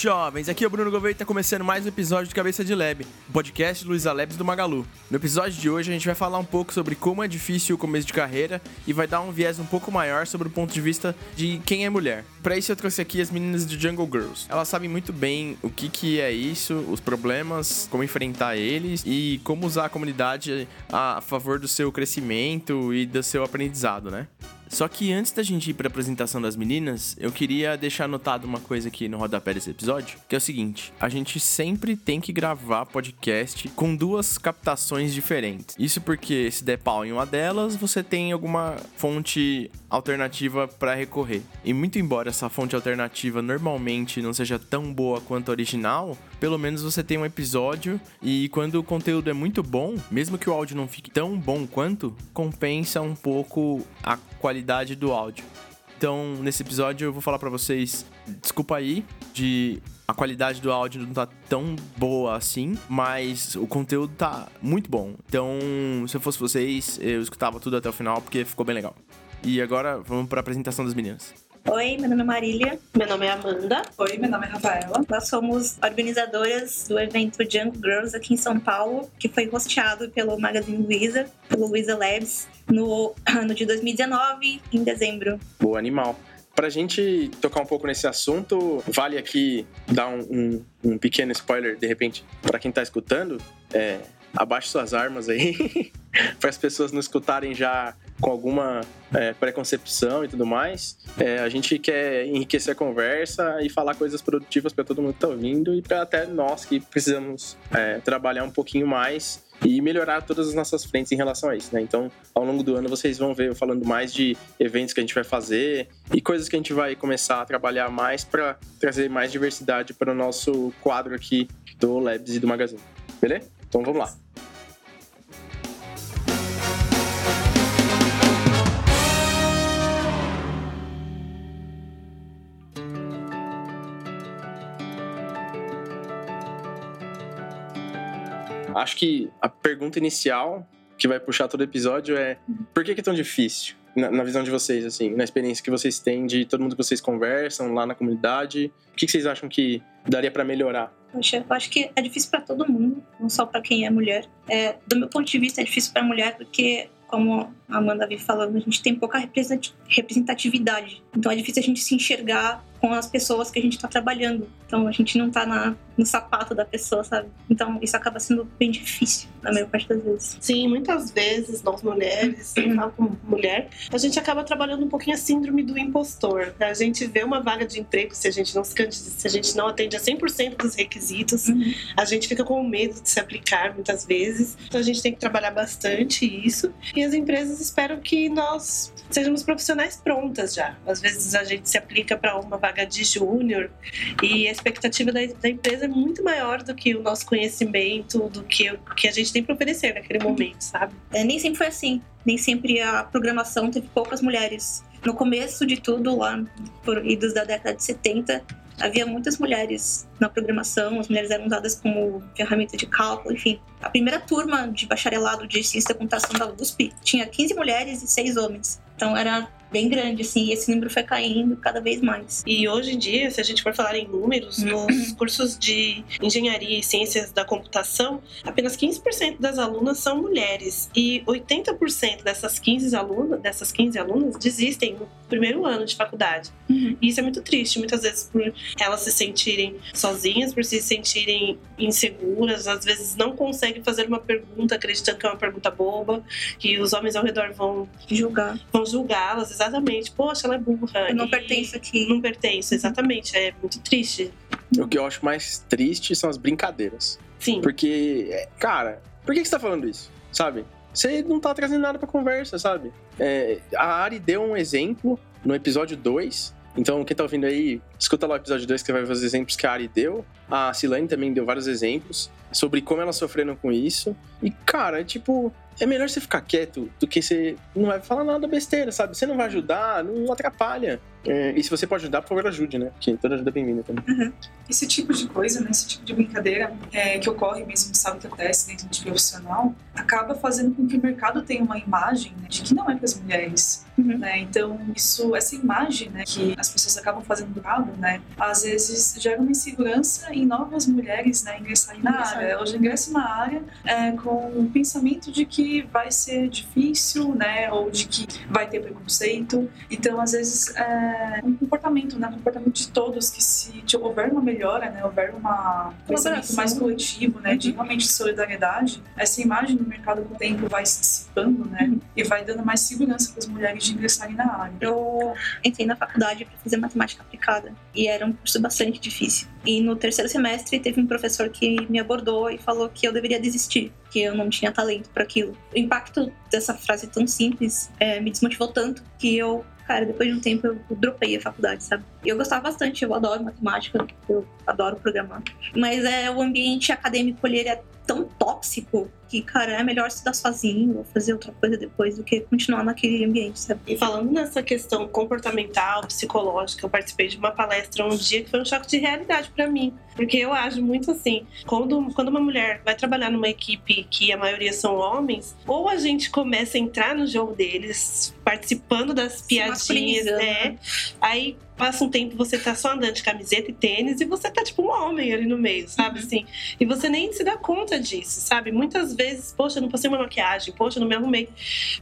jovens! Aqui é o Bruno Gouveia e tá começando mais um episódio de Cabeça de Lab, o podcast Luiza Labs do Magalu. No episódio de hoje a gente vai falar um pouco sobre como é difícil o começo de carreira e vai dar um viés um pouco maior sobre o ponto de vista de quem é mulher. Para isso eu trouxe aqui as meninas do Jungle Girls. Elas sabem muito bem o que, que é isso, os problemas, como enfrentar eles e como usar a comunidade a favor do seu crescimento e do seu aprendizado, né? Só que antes da gente ir para a apresentação das meninas, eu queria deixar anotado uma coisa aqui no rodapé desse episódio, que é o seguinte: a gente sempre tem que gravar podcast com duas captações diferentes. Isso porque se der pau em uma delas, você tem alguma fonte alternativa para recorrer. E muito embora essa fonte alternativa normalmente não seja tão boa quanto a original, pelo menos você tem um episódio e quando o conteúdo é muito bom, mesmo que o áudio não fique tão bom quanto, compensa um pouco a qualidade do áudio. Então, nesse episódio eu vou falar para vocês, desculpa aí de a qualidade do áudio não tá tão boa assim, mas o conteúdo tá muito bom. Então, se eu fosse vocês, eu escutava tudo até o final porque ficou bem legal. E agora vamos para a apresentação das meninas. Oi, meu nome é Marília. Meu nome é Amanda. Oi, meu nome é Rafaela. Nós somos organizadoras do evento Jungle Girls aqui em São Paulo, que foi hosteado pelo Magazine Luiza, pelo Luiza Labs, no ano de 2019, em dezembro. Boa, animal. Pra gente tocar um pouco nesse assunto, vale aqui dar um, um, um pequeno spoiler, de repente, para quem tá escutando. É, abaixe suas armas aí, para as pessoas não escutarem já com alguma é, preconcepção e tudo mais. É, a gente quer enriquecer a conversa e falar coisas produtivas para todo mundo que está ouvindo e para até nós que precisamos é, trabalhar um pouquinho mais e melhorar todas as nossas frentes em relação a isso, né? Então, ao longo do ano vocês vão ver eu falando mais de eventos que a gente vai fazer e coisas que a gente vai começar a trabalhar mais para trazer mais diversidade para o nosso quadro aqui do Labs e do Magazine. Beleza? Então vamos lá. Acho que a pergunta inicial que vai puxar todo o episódio é por que, que é tão difícil? Na, na, visão de vocês, assim, na experiência que vocês têm de todo mundo que vocês conversam lá na comunidade, o que, que vocês acham que daria para melhorar? Poxa, eu acho que é difícil para todo mundo, não só para quem é mulher. É, do meu ponto de vista, é difícil para mulher porque como a Amanda veio falando, a gente tem pouca representatividade. Então é difícil a gente se enxergar com as pessoas que a gente está trabalhando. Então a gente não está no sapato da pessoa, sabe? Então isso acaba sendo bem difícil na maior parte das vezes. Sim, muitas vezes nós mulheres, como mulher, a gente acaba trabalhando um pouquinho a síndrome do impostor. A gente vê uma vaga de emprego, se a gente não se, se a gente não atende a 100% dos requisitos, uhum. a gente fica com medo de se aplicar muitas vezes. Então a gente tem que trabalhar bastante isso. E as empresas esperam que nós sejamos profissionais prontas já. Às vezes a gente se aplica para uma vaga de júnior e a expectativa da, da, empresa é muito maior do que o nosso conhecimento, do que o que a gente tem para oferecer naquele momento, sabe? É, nem sempre foi assim. Nem sempre a programação teve poucas mulheres. No começo de tudo, lá por idos da década de 70, havia muitas mulheres na programação, as mulheres eram usadas como ferramenta de cálculo, enfim. A primeira turma de bacharelado de ciência da computação da USP tinha 15 mulheres e 6 homens. Então era bem grande, assim, e esse número foi caindo cada vez mais. E hoje em dia, se a gente for falar em números, uhum. nos cursos de engenharia e ciências da computação, apenas 15% das alunas são mulheres e 80% dessas 15 alunas, dessas 15 alunas desistem no primeiro ano de faculdade. Uhum. E isso é muito triste, muitas vezes por elas se sentirem sozinhas, por se sentirem inseguras, às vezes não conseguem fazer uma pergunta acreditando que é uma pergunta boba, que os homens ao redor vão julgar, vão julgá-las exatamente. Poxa, ela é burra. Eu não pertenço aqui. Não pertenço, exatamente. É muito triste. O que eu acho mais triste são as brincadeiras. Sim. Porque, cara, por que você tá falando isso? Sabe? Você não tá trazendo nada pra conversa, sabe? É, a Ari deu um exemplo no episódio 2 então, quem tá ouvindo aí, escuta lá o episódio 2 que vai ver os exemplos que a Ari deu. A Silane também deu vários exemplos sobre como elas sofreram com isso. E, cara, é tipo, é melhor você ficar quieto do que você não vai falar nada besteira, sabe? Você não vai ajudar, não atrapalha. É, e se você pode ajudar, por favor, ajude, né? Porque toda ajuda é bem-vinda também. Uhum. Esse tipo de coisa, né? Esse tipo de brincadeira é, que ocorre mesmo, sabe que acontece dentro de profissional, acaba fazendo com que o mercado tenha uma imagem né, de que não é para as mulheres. Uhum. Né? Então, isso, essa imagem né, que as pessoas acabam fazendo do lado, né? Às vezes gera uma insegurança em novas mulheres né, ingressarem na área. Elas ingressam na área é, com o pensamento de que vai ser difícil, né? Ou de que vai ter preconceito. Então, às vezes, é um comportamento, né? Um comportamento de todos que se houver uma melhora, né? Houver uma pensamento mais coletivo, né? Uhum. De realmente solidariedade, essa imagem do mercado com o tempo vai se dissipando, né? Uhum. E vai dando mais segurança para as mulheres de ingressarem na área. Eu entrei na faculdade para fazer matemática aplicada e era um curso bastante difícil. E no terceiro semestre teve um professor que me abordou e falou que eu deveria desistir, que eu não tinha talento para aquilo. O impacto dessa frase tão simples é, me desmotivou tanto que eu cara, depois de um tempo eu dropei a faculdade, sabe? Eu gostava bastante, eu adoro matemática, eu adoro programar. Mas é o ambiente acadêmico ele é tão tóxico que, cara, é melhor estudar sozinho ou fazer outra coisa depois do que continuar naquele ambiente, sabe? E falando nessa questão comportamental, psicológica, eu participei de uma palestra um dia que foi um choque de realidade para mim. Porque eu acho muito assim, quando, quando uma mulher vai trabalhar numa equipe que a maioria são homens, ou a gente começa a entrar no jogo deles, participando das piadinhas, né? Aí passa um tempo você tá só andando de camiseta e tênis e você tá tipo um homem ali no meio, sabe uhum. assim? E você nem se dá conta disso, sabe? Muitas vezes, poxa, eu não passei uma maquiagem, poxa, eu não me arrumei.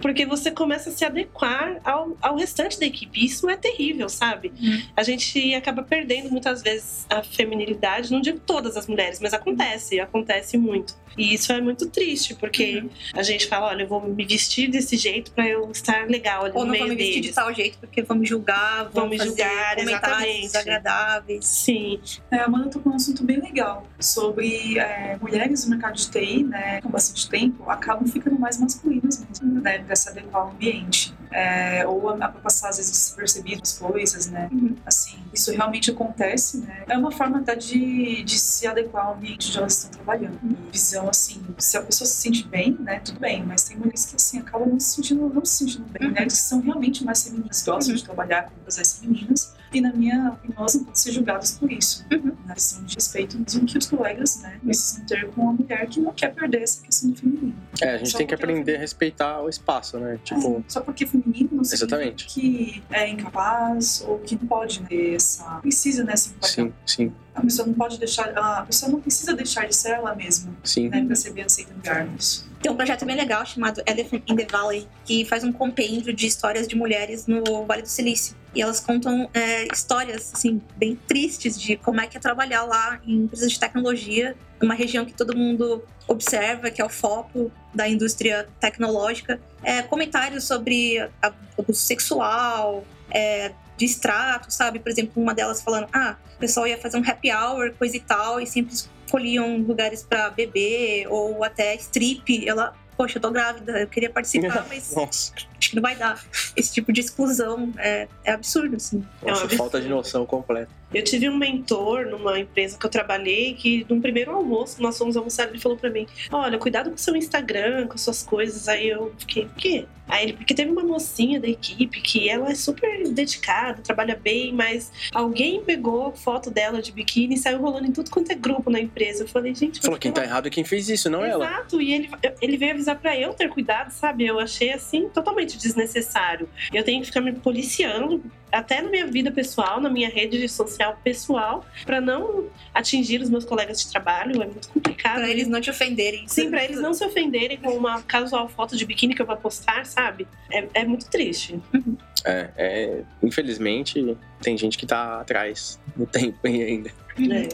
Porque você começa a se adequar ao, ao restante da equipe. Isso é terrível, sabe? Uhum. A gente acaba perdendo muitas vezes a feminilidade, não digo todas as mulheres, mas acontece, acontece muito. E isso é muito triste, porque uhum. a gente fala, olha, eu vou me vestir desse jeito para eu estar legal ali Ou no meio deles. Ou não vou me vestir deles. de tal jeito porque vão me julgar, vão, vão me julgar, comentários desagradáveis. Sim. É, a Amanda tocou um assunto bem legal sobre é, mulheres no mercado de TI, né, com bastante tempo, acabam ficando mais masculinas mesmo, né, para se adequar ao ambiente. É, ou a, a passar às vezes despercebidas coisas, né? Uhum. Assim, isso realmente acontece, né? É uma forma até de, de se adequar ao ambiente onde elas estão trabalhando. Uhum. Visão assim, se a pessoa se sente bem, né? Tudo bem, mas tem mulheres que assim acabam não se sentindo, não se sentindo bem. Uhum. Mulheres que são realmente mais femininas, gostam de uhum. trabalhar com coisas femininas e na minha opinião elas não podem ser julgadas por isso. Uhum. Na questão de respeito mesmo que os colegas, né, precisam ter com uma mulher que não quer perder essa questão do feminino. É, a gente só tem que aprender é a respeitar o espaço, né? Tipo... É, só porque é feminino não Exatamente. que é incapaz ou que não pode ter essa... precisa, né, se Sim, sim. A pessoa não pode deixar... A pessoa não precisa deixar de ser ela mesma. Sim. Né, pra ser bem aceita no lugar nisso. Tem um projeto bem legal chamado Elephant in the Valley, que faz um compêndio de histórias de mulheres no Vale do Silício. E elas contam é, histórias, assim, bem tristes de como é que é trabalhar lá em empresas de tecnologia, numa região que todo mundo observa, que é o foco da indústria tecnológica. É, comentários sobre abuso sexual, é, de extrato, sabe? Por exemplo, uma delas falando, ah, o pessoal ia fazer um happy hour, coisa e tal, e sempre escolhiam lugares para beber ou até strip. Ela, poxa, eu tô grávida, eu queria participar, mas Nossa. Acho que não vai dar. Esse tipo de exclusão é, é absurdo, assim. Nossa, é falta de noção completa. Eu tive um mentor numa empresa que eu trabalhei que, num primeiro almoço, nós fomos almoçar, ele falou para mim: Olha, cuidado com o seu Instagram, com suas coisas. Aí eu fiquei: O quê? Aí ele, porque teve uma mocinha da equipe que ela é super dedicada, trabalha bem, mas alguém pegou foto dela de biquíni e saiu rolando em tudo quanto é grupo na empresa. Eu falei, gente. Falou, quem tá errado é quem fez isso, não Exato. ela. Exato, e ele, ele veio avisar para eu ter cuidado, sabe? Eu achei assim totalmente desnecessário. Eu tenho que ficar me policiando até na minha vida pessoal, na minha rede social pessoal, para não atingir os meus colegas de trabalho. É muito complicado. Para eles não te ofenderem. Sim, para eles não se ofenderem com uma casual foto de biquíni que eu vou postar, sabe? É, é muito triste. É, é, infelizmente, tem gente que tá atrás no tempo ainda. É.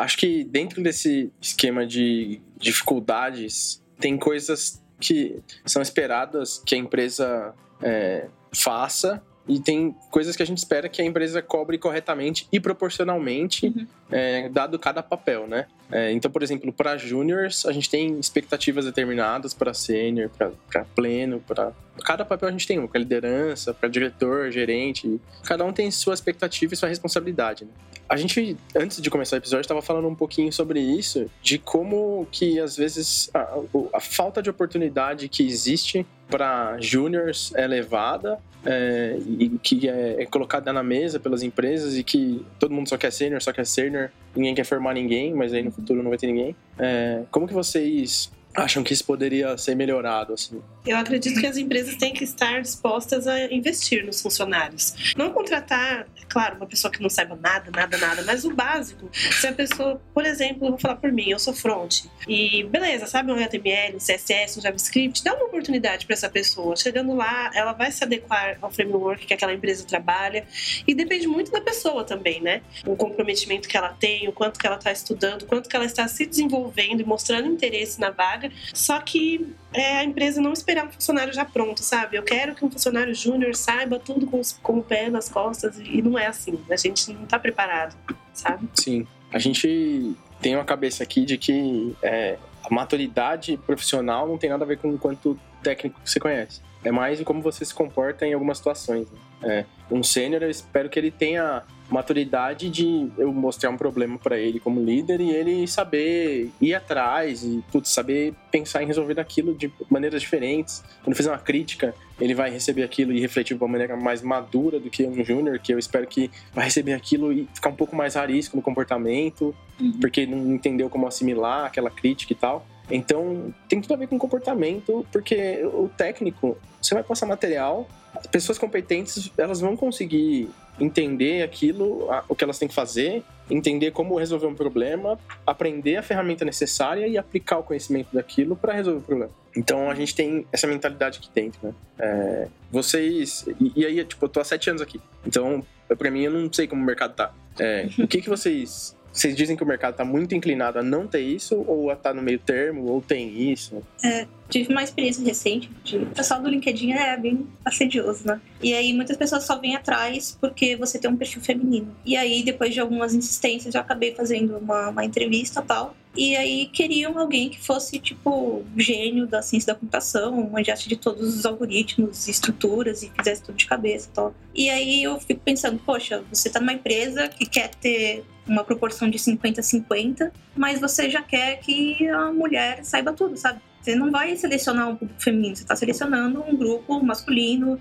Acho que dentro desse esquema de dificuldades, tem coisas que são esperadas que a empresa é, faça e tem coisas que a gente espera que a empresa cobre corretamente e proporcionalmente, uhum. é, dado cada papel, né? É, então, por exemplo, para juniors, a gente tem expectativas determinadas para sênior, para pleno, para cada papel a gente tem um, para liderança, para diretor, gerente. Cada um tem sua expectativa e sua responsabilidade. Né? A gente, antes de começar o episódio, estava falando um pouquinho sobre isso, de como que às vezes a, a falta de oportunidade que existe para juniors é elevada é, e que é, é, colocada na mesa pelas empresas e que todo mundo só quer sênior, só quer sênior, ninguém quer formar ninguém, mas aí no futuro não vai ter ninguém. É, como que vocês acham que isso poderia ser melhorado? Assim? Eu acredito que as empresas têm que estar dispostas a investir nos funcionários. Não contratar, é claro, uma pessoa que não saiba nada, nada, nada, mas o básico. Se a pessoa, por exemplo, vou falar por mim, eu sou front, e beleza, sabe um HTML, um CSS, um JavaScript, dá uma oportunidade para essa pessoa. Chegando lá, ela vai se adequar ao framework que aquela empresa trabalha, e depende muito da pessoa também, né? O comprometimento que ela tem, o quanto que ela está estudando, o quanto que ela está se desenvolvendo e mostrando interesse na vaga só que é, a empresa não esperar um funcionário já pronto, sabe? Eu quero que um funcionário júnior saiba tudo com, os, com o pé nas costas e não é assim. A gente não está preparado, sabe? Sim. A gente tem uma cabeça aqui de que é, a maturidade profissional não tem nada a ver com o quanto técnico você conhece. É mais como você se comporta em algumas situações. Né? É, um sênior, eu espero que ele tenha maturidade de eu mostrar um problema para ele como líder e ele saber ir atrás e putz, saber pensar em resolver aquilo de maneiras diferentes. Quando fizer uma crítica, ele vai receber aquilo e refletir de uma maneira mais madura do que um júnior, que eu espero que vai receber aquilo e ficar um pouco mais arisco no comportamento, uhum. porque não entendeu como assimilar aquela crítica e tal. Então, tem tudo a ver com comportamento, porque o técnico, você vai passar material, pessoas competentes, elas vão conseguir entender aquilo, o que elas têm que fazer, entender como resolver um problema, aprender a ferramenta necessária e aplicar o conhecimento daquilo para resolver o problema. Então a gente tem essa mentalidade aqui dentro, né? É, vocês. E, e, aí, tipo, eu tô há sete anos aqui. Então, para mim, eu não sei como o mercado tá. É, o que, que vocês vocês dizem que o mercado está muito inclinado a não ter isso, ou a estar tá no meio termo, ou tem isso? É, tive uma experiência recente. De... O pessoal do LinkedIn é bem assedioso, né? E aí muitas pessoas só vêm atrás porque você tem um perfil feminino. E aí, depois de algumas insistências, eu acabei fazendo uma, uma entrevista tal. E aí queriam alguém que fosse, tipo, gênio da ciência da computação, manjasse de todos os algoritmos, estruturas e fizesse tudo de cabeça e tal. E aí eu fico pensando, poxa, você tá numa empresa que quer ter uma proporção de 50-50, mas você já quer que a mulher saiba tudo, sabe? Você não vai selecionar um grupo feminino, você está selecionando um grupo masculino,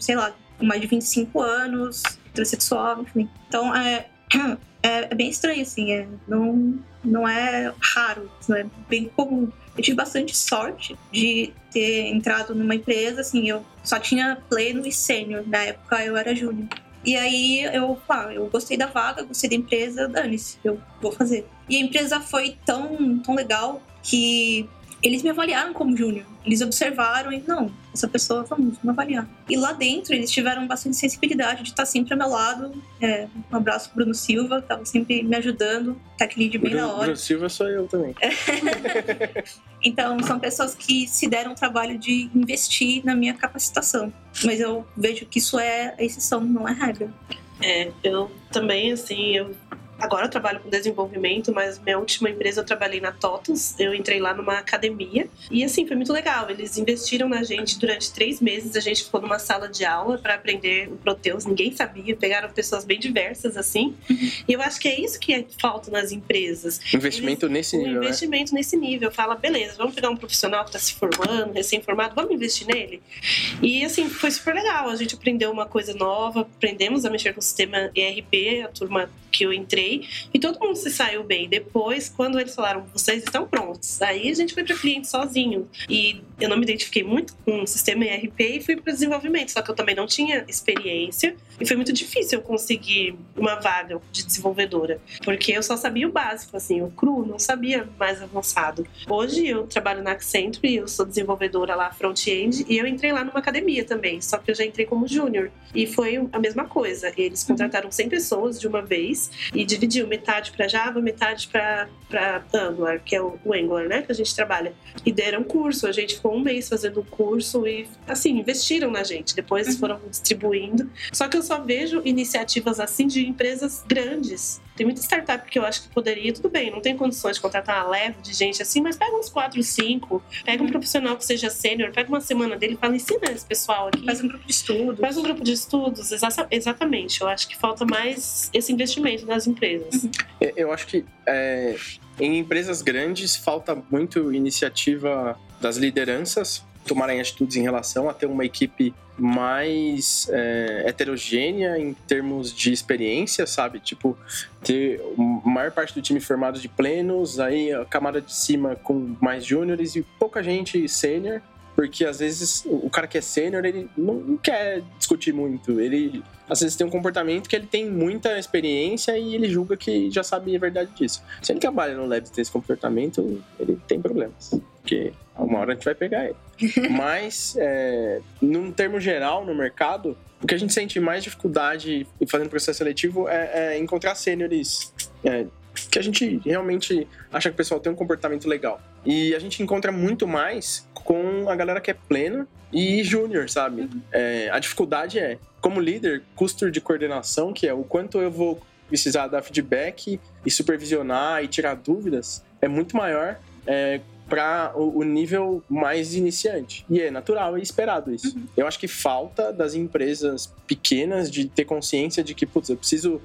sei lá, com mais de 25 anos, transexual, enfim. Então, é, é, é bem estranho, assim, é, não, não é raro, é bem comum. Eu tive bastante sorte de ter entrado numa empresa, assim, eu só tinha pleno e sênior, na época eu era júnior. E aí eu, pá, eu gostei da vaga, gostei da empresa, dane-se, eu vou fazer. E a empresa foi tão, tão legal que eles me avaliaram como júnior. Eles observaram e, não, essa pessoa, vamos, vamos avaliar. E lá dentro, eles tiveram bastante sensibilidade de estar sempre ao meu lado. É, um abraço pro Bruno Silva, que estava sempre me ajudando, tech lead bem Bruno, na hora. Bruno Silva sou eu também. então, são pessoas que se deram o trabalho de investir na minha capacitação. Mas eu vejo que isso é exceção, não é regra. É, eu também, assim, eu Agora eu trabalho com desenvolvimento, mas minha última empresa eu trabalhei na TOTUS. Eu entrei lá numa academia e assim foi muito legal. Eles investiram na gente durante três meses. A gente ficou numa sala de aula para aprender o Proteus. Ninguém sabia. Pegaram pessoas bem diversas assim. E eu acho que é isso que é falta nas empresas. Investimento Eles, nesse nível. Né? Investimento né? nesse nível. Fala, beleza, vamos pegar um profissional que está se formando, recém-formado, vamos investir nele. E assim foi super legal. A gente aprendeu uma coisa nova, aprendemos a mexer com o sistema ERP. A turma que eu entrei e todo mundo se saiu bem. Depois, quando eles falaram, vocês estão prontos, aí a gente foi para cliente sozinho. E eu não me identifiquei muito com o sistema ERP e fui para desenvolvimento, só que eu também não tinha experiência e foi muito difícil eu conseguir uma vaga de desenvolvedora, porque eu só sabia o básico, assim, o cru, não sabia mais avançado. Hoje eu trabalho na Accenture, eu sou desenvolvedora lá front-end e eu entrei lá numa academia também, só que eu já entrei como júnior e foi a mesma coisa. Eles contrataram 100 pessoas de uma vez e dividiu metade para Java, metade para Angular, que é o, o, Angular, né, que a gente trabalha. E deram curso, a gente ficou um mês fazendo o curso e, assim, investiram na gente. Depois uhum. foram distribuindo. Só que eu só vejo iniciativas assim de empresas grandes. Tem muita startup que eu acho que poderia, tudo bem, não tem condições de contratar uma leve de gente assim, mas pega uns 4, 5, pega um profissional que seja sênior, pega uma semana dele e fala, ensina esse pessoal aqui. Faz um grupo de estudos. Faz um grupo de estudos, exa exatamente. Eu acho que falta mais esse investimento nas empresas. Uhum. Eu acho que é, em empresas grandes falta muito iniciativa das lideranças tomarem atitudes em relação a ter uma equipe mais é, heterogênea em termos de experiência, sabe? Tipo, ter a maior parte do time formado de plenos, aí a camada de cima com mais júniores e pouca gente sênior, porque às vezes o cara que é sênior, ele não quer discutir muito, ele às vezes tem um comportamento que ele tem muita experiência e ele julga que já sabe a verdade disso. Se ele trabalha no lab e tem esse comportamento, ele tem problemas, porque uma hora a gente vai pegar ele. Mas, é, num termo geral, no mercado, o que a gente sente mais dificuldade fazendo processo seletivo é, é encontrar sêniores é, que a gente realmente acha que o pessoal tem um comportamento legal. E a gente encontra muito mais com a galera que é plena e júnior, sabe? Uhum. É, a dificuldade é, como líder, custo de coordenação, que é o quanto eu vou precisar dar feedback e supervisionar e tirar dúvidas, é muito maior é, para o, nível mais iniciante. E é natural e esperado isso. Uhum. Eu acho que falta das empresas pequenas de ter consciência de que, putz, eu preciso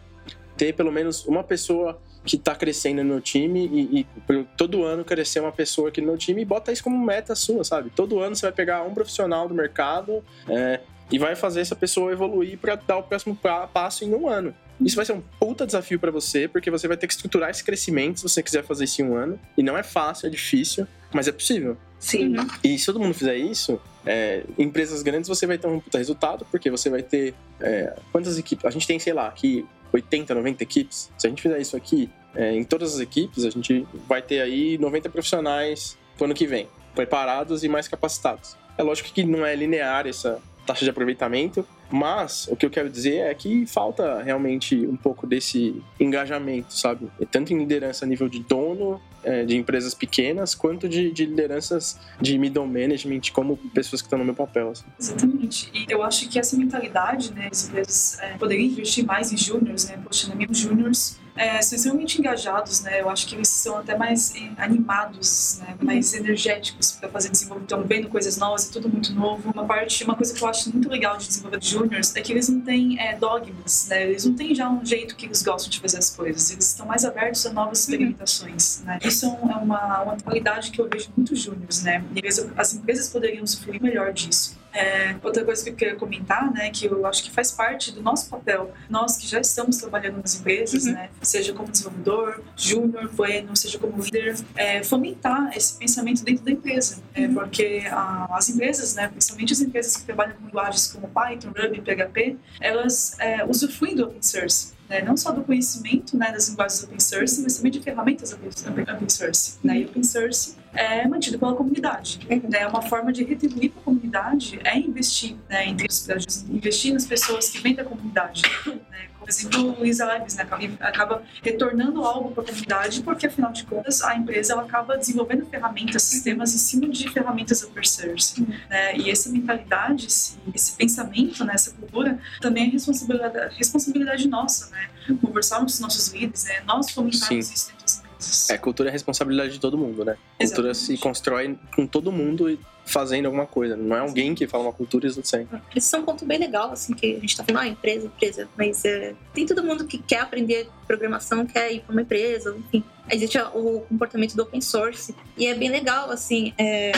ter pelo menos uma pessoa que está crescendo no meu time e, e, todo ano crescer uma pessoa aqui no meu time e bota isso como meta sua, sabe? Todo ano você vai pegar um profissional do mercado é, e vai fazer essa pessoa evoluir para dar o próximo passo em um ano. Isso vai ser um puta desafio para você, porque você vai ter que estruturar esse crescimento se você quiser fazer isso em um ano. E não é fácil, é difícil, mas é possível. Sim. E se todo mundo fizer isso, é, empresas grandes você vai ter um puta resultado, porque você vai ter. É, quantas equipes? A gente tem, sei lá, aqui 80, 90 equipes. Se a gente fizer isso aqui é, em todas as equipes, a gente vai ter aí 90 profissionais pro ano que vem, preparados e mais capacitados. É lógico que não é linear essa taxa de aproveitamento, mas o que eu quero dizer é que falta realmente um pouco desse engajamento, sabe? Tanto em liderança a nível de dono é, de empresas pequenas, quanto de, de, lideranças de middle management, como pessoas que estão no meu papel. Assim. Exatamente. E eu acho que essa mentalidade, né, as empresas é, poderiam investir mais em júniors, né? Poxa, amigos júniors é, são extremamente engajados, né? Eu acho que eles são até mais eh, animados, né? mais energéticos para fazer desenvolvimento, estão vendo coisas novas, é tudo muito novo. Uma parte, uma coisa que eu acho muito legal de desenvolver juniors é que eles não têm é, dogmas, né? Eles não têm já um jeito que eles gostam de fazer as coisas. Eles estão mais abertos a novas uhum. experimentações, né? Isso é uma, uma qualidade que eu vejo muito juniors, né? E as empresas poderiam sofrer melhor disso. É, outra coisa que eu queria comentar, né, que eu acho que faz parte do nosso papel, nós que já estamos trabalhando nas empresas, uhum. né, seja como desenvolvedor, júnior, bueno, seja como líder, é, fomentar esse pensamento dentro da empresa, é, uhum. porque a, as empresas, né, principalmente as empresas que trabalham com linguagens como Python, Ruby, PHP, elas é, usufruem do open source né? não só do conhecimento né, das linguagens open source, mas também de ferramentas open source. Né? E open source é mantido pela comunidade. Né? Uma forma de retribuir para a comunidade é investir né, em investir nas pessoas que vêm da comunidade. Né? Por exemplo, o Luiz Alves né, acaba retornando algo para a comunidade, porque afinal de contas a empresa ela acaba desenvolvendo ferramentas, sistemas em cima de ferramentas open source. Uhum. Né? E essa mentalidade, esse, esse pensamento, né, essa cultura, também é responsabilidade, responsabilidade nossa, né? Conversarmos com os nossos líderes, né? nós fomentarmos Sim. isso dentro das é, cultura é responsabilidade de todo mundo, né? Exatamente. Cultura se constrói com todo mundo fazendo alguma coisa. Não é alguém que fala uma cultura e isso sempre. Esse é um ponto bem legal, assim, que a gente tá falando, ah, empresa, empresa. Mas é, tem todo mundo que quer aprender programação, quer ir para uma empresa, enfim. Existe o comportamento do open source. E é bem legal, assim, é,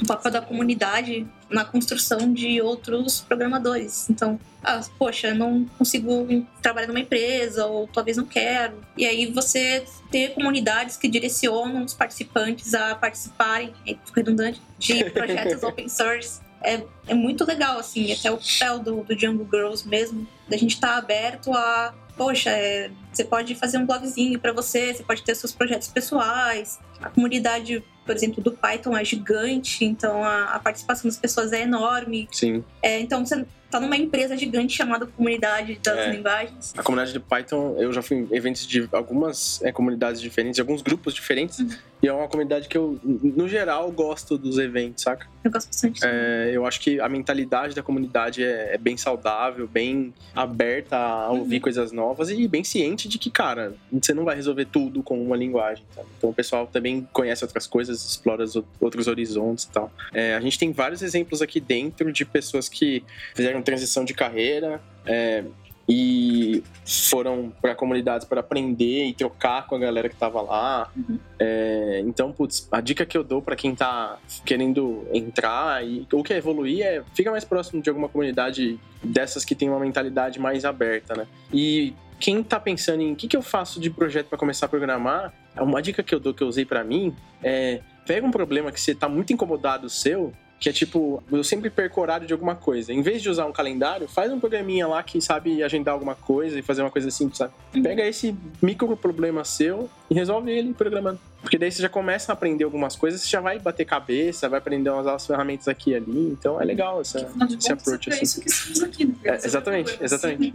o papel da comunidade na construção de outros programadores. Então, ah, poxa, não consigo trabalhar numa empresa, ou talvez não quero. E aí você ter comunidades que direcionam os participantes a participarem, é redundante, de projetos open source. É, é muito legal, assim, até o papel do, do Django Girls mesmo, da gente estar tá aberto a poxa, é, você pode fazer um blogzinho para você, você pode ter seus projetos pessoais. A comunidade, por exemplo, do Python é gigante, então a, a participação das pessoas é enorme. Sim. É, então você tá numa empresa gigante chamada Comunidade das é. Linguagens. A comunidade do Python, eu já fui em eventos de algumas é, comunidades diferentes, alguns grupos diferentes. Uhum. E é uma comunidade que eu, no geral, gosto dos eventos, saca? Eu gosto bastante. É, eu acho que a mentalidade da comunidade é, é bem saudável, bem aberta a ouvir uhum. coisas novas e bem ciente de que, cara, você não vai resolver tudo com uma linguagem. Sabe? Então o pessoal também conhece outras coisas, explora outros horizontes e tal. É, a gente tem vários exemplos aqui dentro de pessoas que fizeram transição de carreira. É, e foram para comunidades para aprender e trocar com a galera que tava lá. Uhum. É, então, putz, a dica que eu dou para quem tá querendo entrar e ou quer evoluir é fica mais próximo de alguma comunidade dessas que tem uma mentalidade mais aberta, né? E quem tá pensando em o que, que eu faço de projeto para começar a programar, uma dica que eu dou que eu usei para mim é pega um problema que você tá muito incomodado seu que é tipo, eu sempre perco horário de alguma coisa. Em vez de usar um calendário, faz um programinha lá que sabe agendar alguma coisa e fazer uma coisa simples, sabe? Uhum. Pega esse micro problema seu e resolve ele programando. Porque daí você já começa a aprender algumas coisas, você já vai bater cabeça, vai aprender umas ferramentas aqui e ali. Então é legal essa, esse approach. É assim. isso que estamos aqui, né? É, exatamente, exatamente.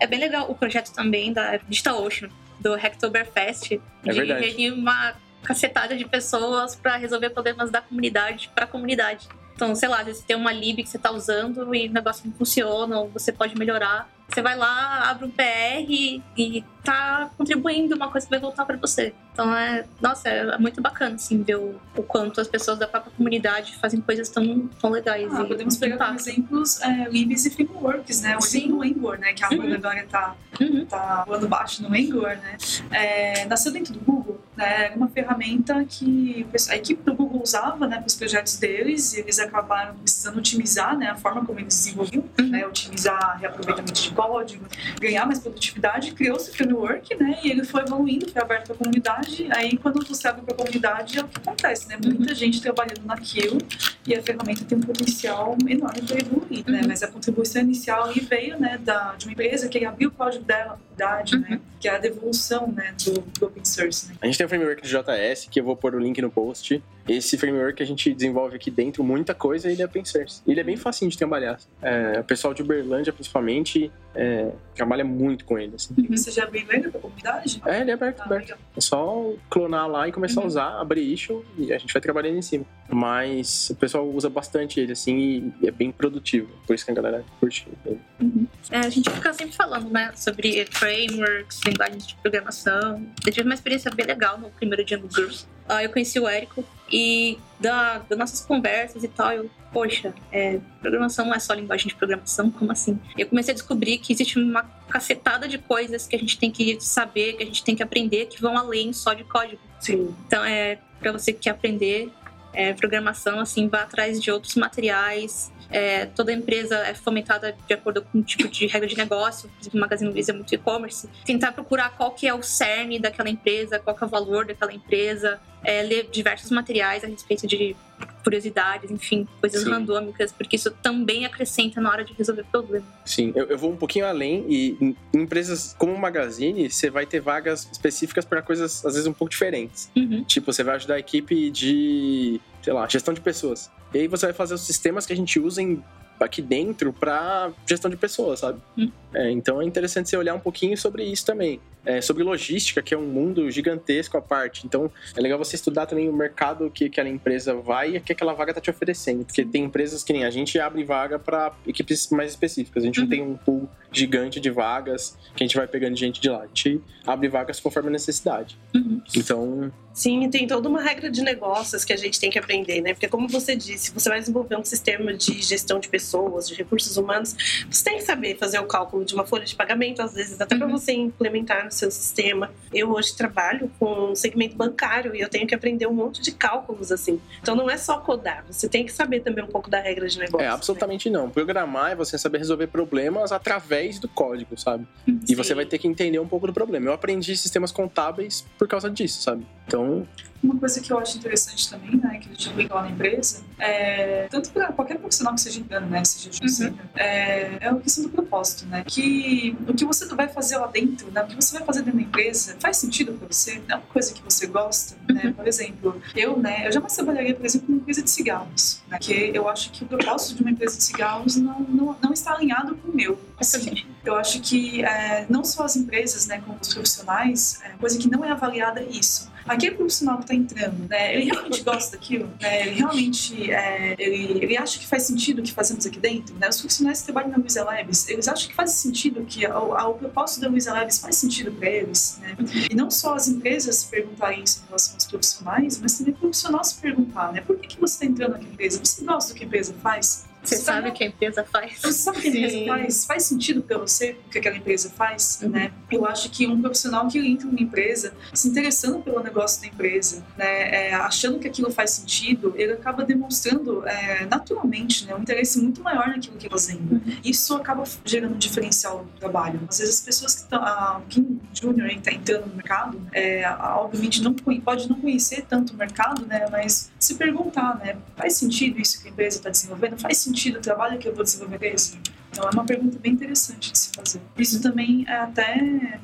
É bem legal o projeto também da DigitalOcean, do Hacktoberfest, é de verdade. reunir uma cacetada de pessoas para resolver problemas da comunidade para a comunidade. Então, sei lá, às vezes tem uma lib que você está usando e o negócio não funciona, ou você pode melhorar. Você vai lá, abre um PR e tá contribuindo uma coisa que vai voltar para você. Então é, nossa, é muito bacana assim ver o, o, quanto as pessoas da própria comunidade fazem coisas tão, tão legais. Ah, podemos pegar como exemplos é, libs e frameworks, né? O Sim. no Angular, né? Que a uhum. agora tá, uhum. tá voando baixo no Angular, né? É, nasceu dentro do Google, né? Era uma ferramenta que a equipe do Google usava, né, para os projetos deles e eles acabaram precisando otimizar, né, a forma como eles desenvolviam, uhum. né, otimizar reaproveitamento de código, ganhar mais produtividade, criou-se framework, né, e ele foi evoluindo, foi aberto para a comunidade. Aí, quando você abre para a comunidade, é o que acontece, né, muita uhum. gente trabalhando naquilo e a ferramenta tem um potencial enorme para evoluir, né, uhum. mas a contribuição inicial veio, né, da, de uma empresa que abriu o código dela comunidade, né, uhum. que é a devolução, né, do, do open source. Né. A gente tem um framework de JS que eu vou pôr o link no post. Esse framework a gente desenvolve aqui dentro muita coisa e ele é open source. Ele é bem facinho de trabalhar. É, o pessoal de Uberlândia, principalmente, é, trabalha muito com ele. Assim. E você já abriu ele para a comunidade? É, ele é aberto, ah, aberto. É só clonar lá e começar uhum. a usar, abrir issue e a gente vai trabalhando em cima. Mas o pessoal usa bastante ele, assim, e é bem produtivo. Por isso que a galera curte ele. Uhum. É, a gente fica sempre falando, né, sobre frameworks, linguagens de programação. Eu tive uma experiência bem legal no primeiro dia no Girls eu conheci o Érico e da, das nossas conversas e tal, eu, poxa, é, programação não é só linguagem de programação, como assim? Eu comecei a descobrir que existe uma cacetada de coisas que a gente tem que saber, que a gente tem que aprender, que vão além só de código. Sim. Então, é, para você que quer aprender é, programação, assim, vá atrás de outros materiais, é, toda empresa é fomentada de acordo com o tipo de regra de negócio, por exemplo, o Magazine Luiza é muito e-commerce, tentar procurar qual que é o cerne daquela empresa, qual que é o valor daquela empresa, é, ler diversos materiais a respeito de curiosidades, enfim, coisas Sim. randômicas, porque isso também acrescenta na hora de resolver problema. Sim, eu, eu vou um pouquinho além e em empresas como o Magazine, você vai ter vagas específicas para coisas às vezes um pouco diferentes. Uhum. Tipo, você vai ajudar a equipe de, sei lá, gestão de pessoas. E aí você vai fazer os sistemas que a gente usa em aqui dentro para gestão de pessoas, sabe? Hum. É, então é interessante você olhar um pouquinho sobre isso também. É, sobre logística, que é um mundo gigantesco à parte. Então, é legal você estudar também o mercado que aquela empresa vai e que aquela vaga está te oferecendo. Porque tem empresas que nem a gente abre vaga para equipes mais específicas. A gente uhum. não tem um pool gigante de vagas que a gente vai pegando gente de lá. A gente abre vagas conforme a necessidade. Uhum. Então. Sim, tem toda uma regra de negócios que a gente tem que aprender, né? Porque, como você disse, você vai desenvolver um sistema de gestão de pessoas, de recursos humanos, você tem que saber fazer o cálculo de uma folha de pagamento, às vezes, até uhum. para você implementar no seu sistema. Eu hoje trabalho com um segmento bancário e eu tenho que aprender um monte de cálculos, assim. Então, não é só codar, você tem que saber também um pouco da regra de negócio. É, absolutamente né? não. Programar é você saber resolver problemas através do código, sabe? Sim. E você vai ter que entender um pouco do problema. Eu aprendi sistemas contábeis por causa disso, sabe? Então, uma coisa que eu acho interessante também, né, que a gente aplica lá na empresa, é, tanto para qualquer profissional que seja entrando, né, seja de uhum. é, é a questão do propósito, né, que o que você vai fazer lá dentro, né, o que você vai fazer dentro da empresa, faz sentido para você? É uma coisa que você gosta, né? Uhum. Por exemplo, eu, né, eu jamais trabalharia, por exemplo, numa empresa de cigarros, né, que eu acho que o propósito de uma empresa de cigarros não, não, não está alinhado com o meu. Assim, Eu acho que é, não só as empresas, né, como os profissionais, é, coisa que não é avaliada é isso. Aquele profissional que está entrando, né, ele realmente gosta daquilo, né, ele realmente é, ele, ele acha que faz sentido o que fazemos aqui dentro, né, os profissionais que trabalham na Luiza Labs, eles acham que faz sentido que o, propósito da Luiza Labs faz sentido para eles, né, e não só as empresas perguntarem isso em relação aos profissionais, mas também o profissional se perguntar, né, por que, que você está entrando naquela empresa? Você gosta do que a empresa faz? Você, sabe o que a empresa faz. Você sabe o que a empresa faz? Faz sentido para você o que aquela empresa faz, uhum. né? Eu acho que um profissional que entra numa empresa se interessando pelo negócio da empresa, né, é, achando que aquilo faz sentido, ele acaba demonstrando é, naturalmente né, um interesse muito maior naquilo que ele está fazendo. Uhum. Isso acaba gerando um diferencial no trabalho. Às vezes as pessoas que estão, a Kim Júnior está entrando no mercado, é, obviamente não pode não conhecer tanto o mercado, né, mas se perguntar, né, faz sentido isso que a empresa está desenvolvendo? Faz sentido o trabalho que eu vou desenvolver esse? Então é uma pergunta bem interessante de se fazer. Isso também é até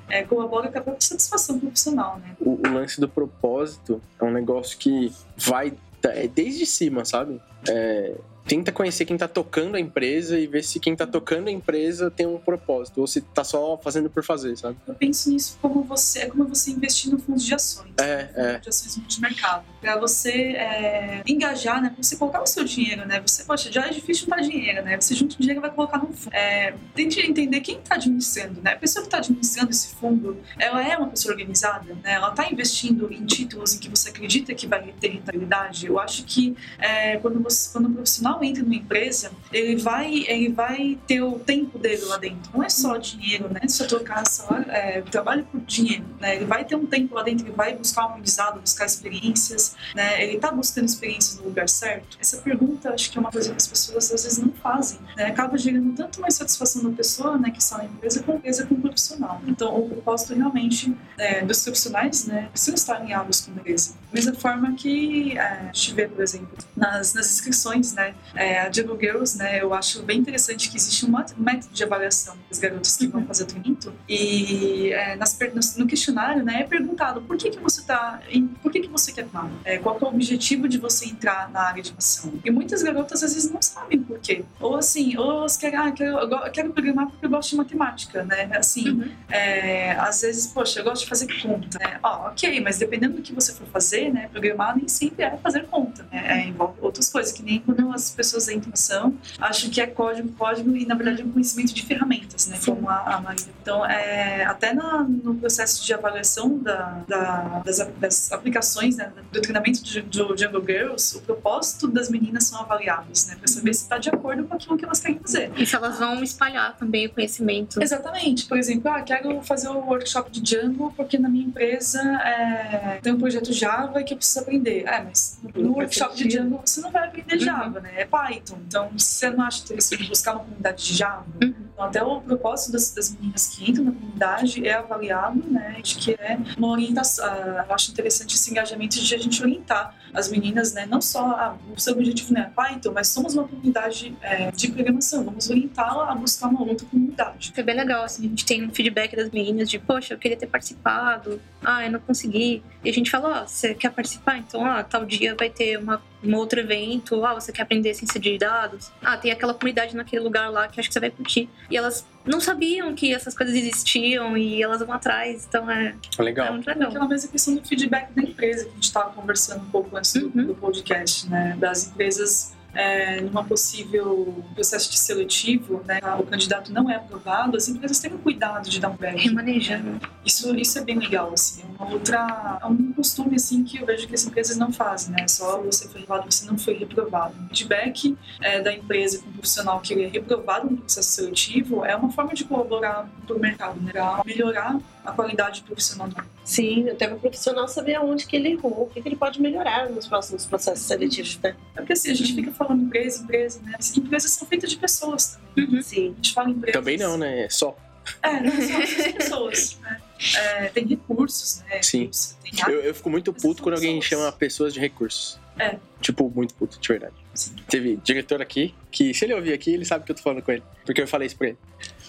é, colabora com a própria satisfação profissional, né? O, o, lance do propósito é um negócio que vai é desde cima, sabe? É, tenta conhecer quem está tocando a empresa e ver se quem está tocando a empresa tem um propósito ou se está só fazendo por fazer, sabe? Eu penso nisso como você como você investir no fundo de ações, é, né? é. de ações de mercado, para você é, engajar, né? Pra você colocar o seu dinheiro, né? Você poxa, já é difícil juntar dinheiro, né? Você junta o dinheiro e vai colocar no fundo. É, tente entender quem está administrando, né? A pessoa que está administrando esse fundo, ela é uma pessoa organizada, né? Ela está investindo em títulos em que você acredita que vai ter rentabilidade. Eu acho que é, quando você, quando o profissional profissional entra numa empresa, ele vai, ele vai ter o tempo dele lá dentro. Não é só dinheiro, né? Só trocar salário, é, trabalho por dinheiro, né? Ele vai ter um tempo lá dentro, ele vai buscar um aprendizado, buscar experiências, né? Ele está buscando experiências no lugar certo? Essa pergunta, acho que é uma coisa que as pessoas às vezes não fazem, né? Acaba gerando tanto mais satisfação da pessoa, né, que está na empresa, com a empresa com o profissional. Então, o propósito realmente é, dos profissionais, né, precisam estar alinhados com a empresa. Da mesma forma que é, a gente vê, por exemplo, nas, nas inscrições, né, é, a Diego Girls, né, eu acho bem interessante que existe um método de avaliação das garotas que vão uhum. fazer treinamento e é, nas, no questionário, né, é perguntado por que que você tá, em, por que que você quer atuar, é, qual é o objetivo de você entrar na área de ação. E muitas garotas às vezes não sabem por quê. Ou assim, ou elas querem, ah, quero, eu quero programar porque eu gosto de matemática, né? Assim, uhum. é, às vezes, poxa, eu gosto de fazer conta, né? Ó, ok, mas dependendo do que você for fazer, né, programar nem sempre é fazer conta, né? É, envolve outras coisas, que nem quando as pessoas em ação acham que é código, código e na verdade é um conhecimento de ferramentas, né? Como a, a Maria. Então, é, até na, no processo de avaliação da, da, das, das, aplicações, né, do treinamento de, do Jungle Girls, o propósito das meninas são avaliados, né? Para saber se está de acordo com aquilo que elas querem fazer. E se elas vão espalhar também o conhecimento. Exatamente. Por exemplo, ah, quero fazer o um workshop de Django porque na minha empresa é, tem um projeto Java que eu preciso aprender. É, mas no workshop de Django você não vai aprender Java, uhum. né? É Python. Então, você não acha interessante buscar uma comunidade de Java? Uhum. Então, até o propósito das, das, meninas que entram na comunidade é avaliado, né? De que é uma orientação. Uh, eu acho interessante esse engajamento de a gente orientar as meninas, né? Não só ah, o seu objetivo não é Python, mas somos uma comunidade é, de programação. Vamos orientá-la a buscar uma outra comunidade. Foi bem legal, assim, a gente tem um feedback das meninas de, poxa, eu queria ter participado, ah, eu não consegui. E a gente falou, ó, oh, você quer participar? Então, ah, tal dia vai ter uma, um outro evento, ah, você quer aprender ciência de dados? Ah, tem aquela comunidade naquele lugar lá que acho que você vai curtir. E elas não sabiam que essas coisas existiam e elas vão atrás, então é, legal. é muito legal. Aquela mesma questão do feedback da empresa que a gente estava conversando um pouco antes do, uhum. do podcast, né? Das empresas é, numa possível processo de seletivo, né, o candidato não é aprovado, as empresas têm cuidado de dar um back. Remanejando. Né? Isso, isso é bem legal, assim, é uma outra, é um costume, assim, que eu vejo que as empresas não fazem, né, só você foi reprovado, você não foi reprovado. O feedback é, da empresa com o profissional que ele é reprovado no processo seletivo é uma forma de colaborar para o mercado, né, melhorar a qualidade profissional. Sim, até o profissional saber aonde que ele errou, o que, que ele pode melhorar nos próximos processos seletivos, né? É porque assim, a gente fica falando empresa, empresa, né? As empresas são feitas de pessoas também. Uhum. Sim. A gente fala empresa. Também não, né? É só. É, não são pessoas, né? É, tem recursos, né? Sim. Tem eu, eu fico muito puto quando alguém chama pessoas de recursos. É. Tipo, muito puto, de verdade. Sim. Teve diretor aqui, que se ele ouvir aqui, ele sabe que eu tô falando com ele. Porque eu falei isso pra ele.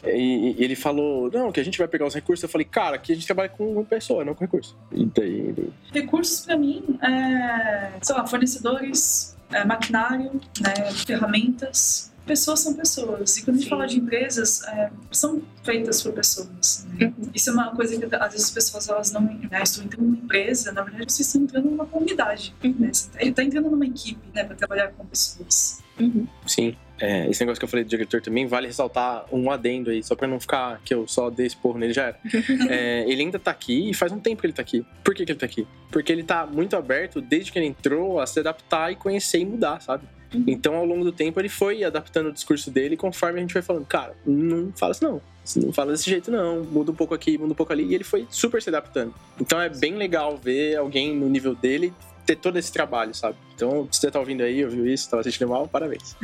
E, e, ele falou, não, que a gente vai pegar os recursos. Eu falei, cara, aqui a gente trabalha com pessoa, não com recurso. E daí. Recursos pra mim é, sei lá, fornecedores, é, maquinário, né, ferramentas, pessoas são pessoas. E quando a gente fala de empresas, é, são feitas por pessoas. Né? Uhum. Isso é uma coisa que às vezes as pessoas elas não né, estão entrando numa empresa, na verdade você está entrando numa comunidade. Uhum. Né? Você está tá entrando numa equipe né, para trabalhar com pessoas. Uhum. Sim. É, esse negócio que eu falei do diretor também vale ressaltar um adendo aí, só pra não ficar que eu só dei esse porro nele já era. é, ele ainda tá aqui e faz um tempo que ele tá aqui. Por que, que ele tá aqui? Porque ele tá muito aberto desde que ele entrou a se adaptar e conhecer e mudar, sabe? Uhum. Então, ao longo do tempo, ele foi adaptando o discurso dele conforme a gente foi falando, cara, não fala assim não. Não fala desse jeito, não. Muda um pouco aqui, muda um pouco ali. E ele foi super se adaptando. Então é bem legal ver alguém no nível dele ter todo esse trabalho, sabe? Então, se você tá ouvindo aí, ouviu isso, tá assistindo mal, parabéns.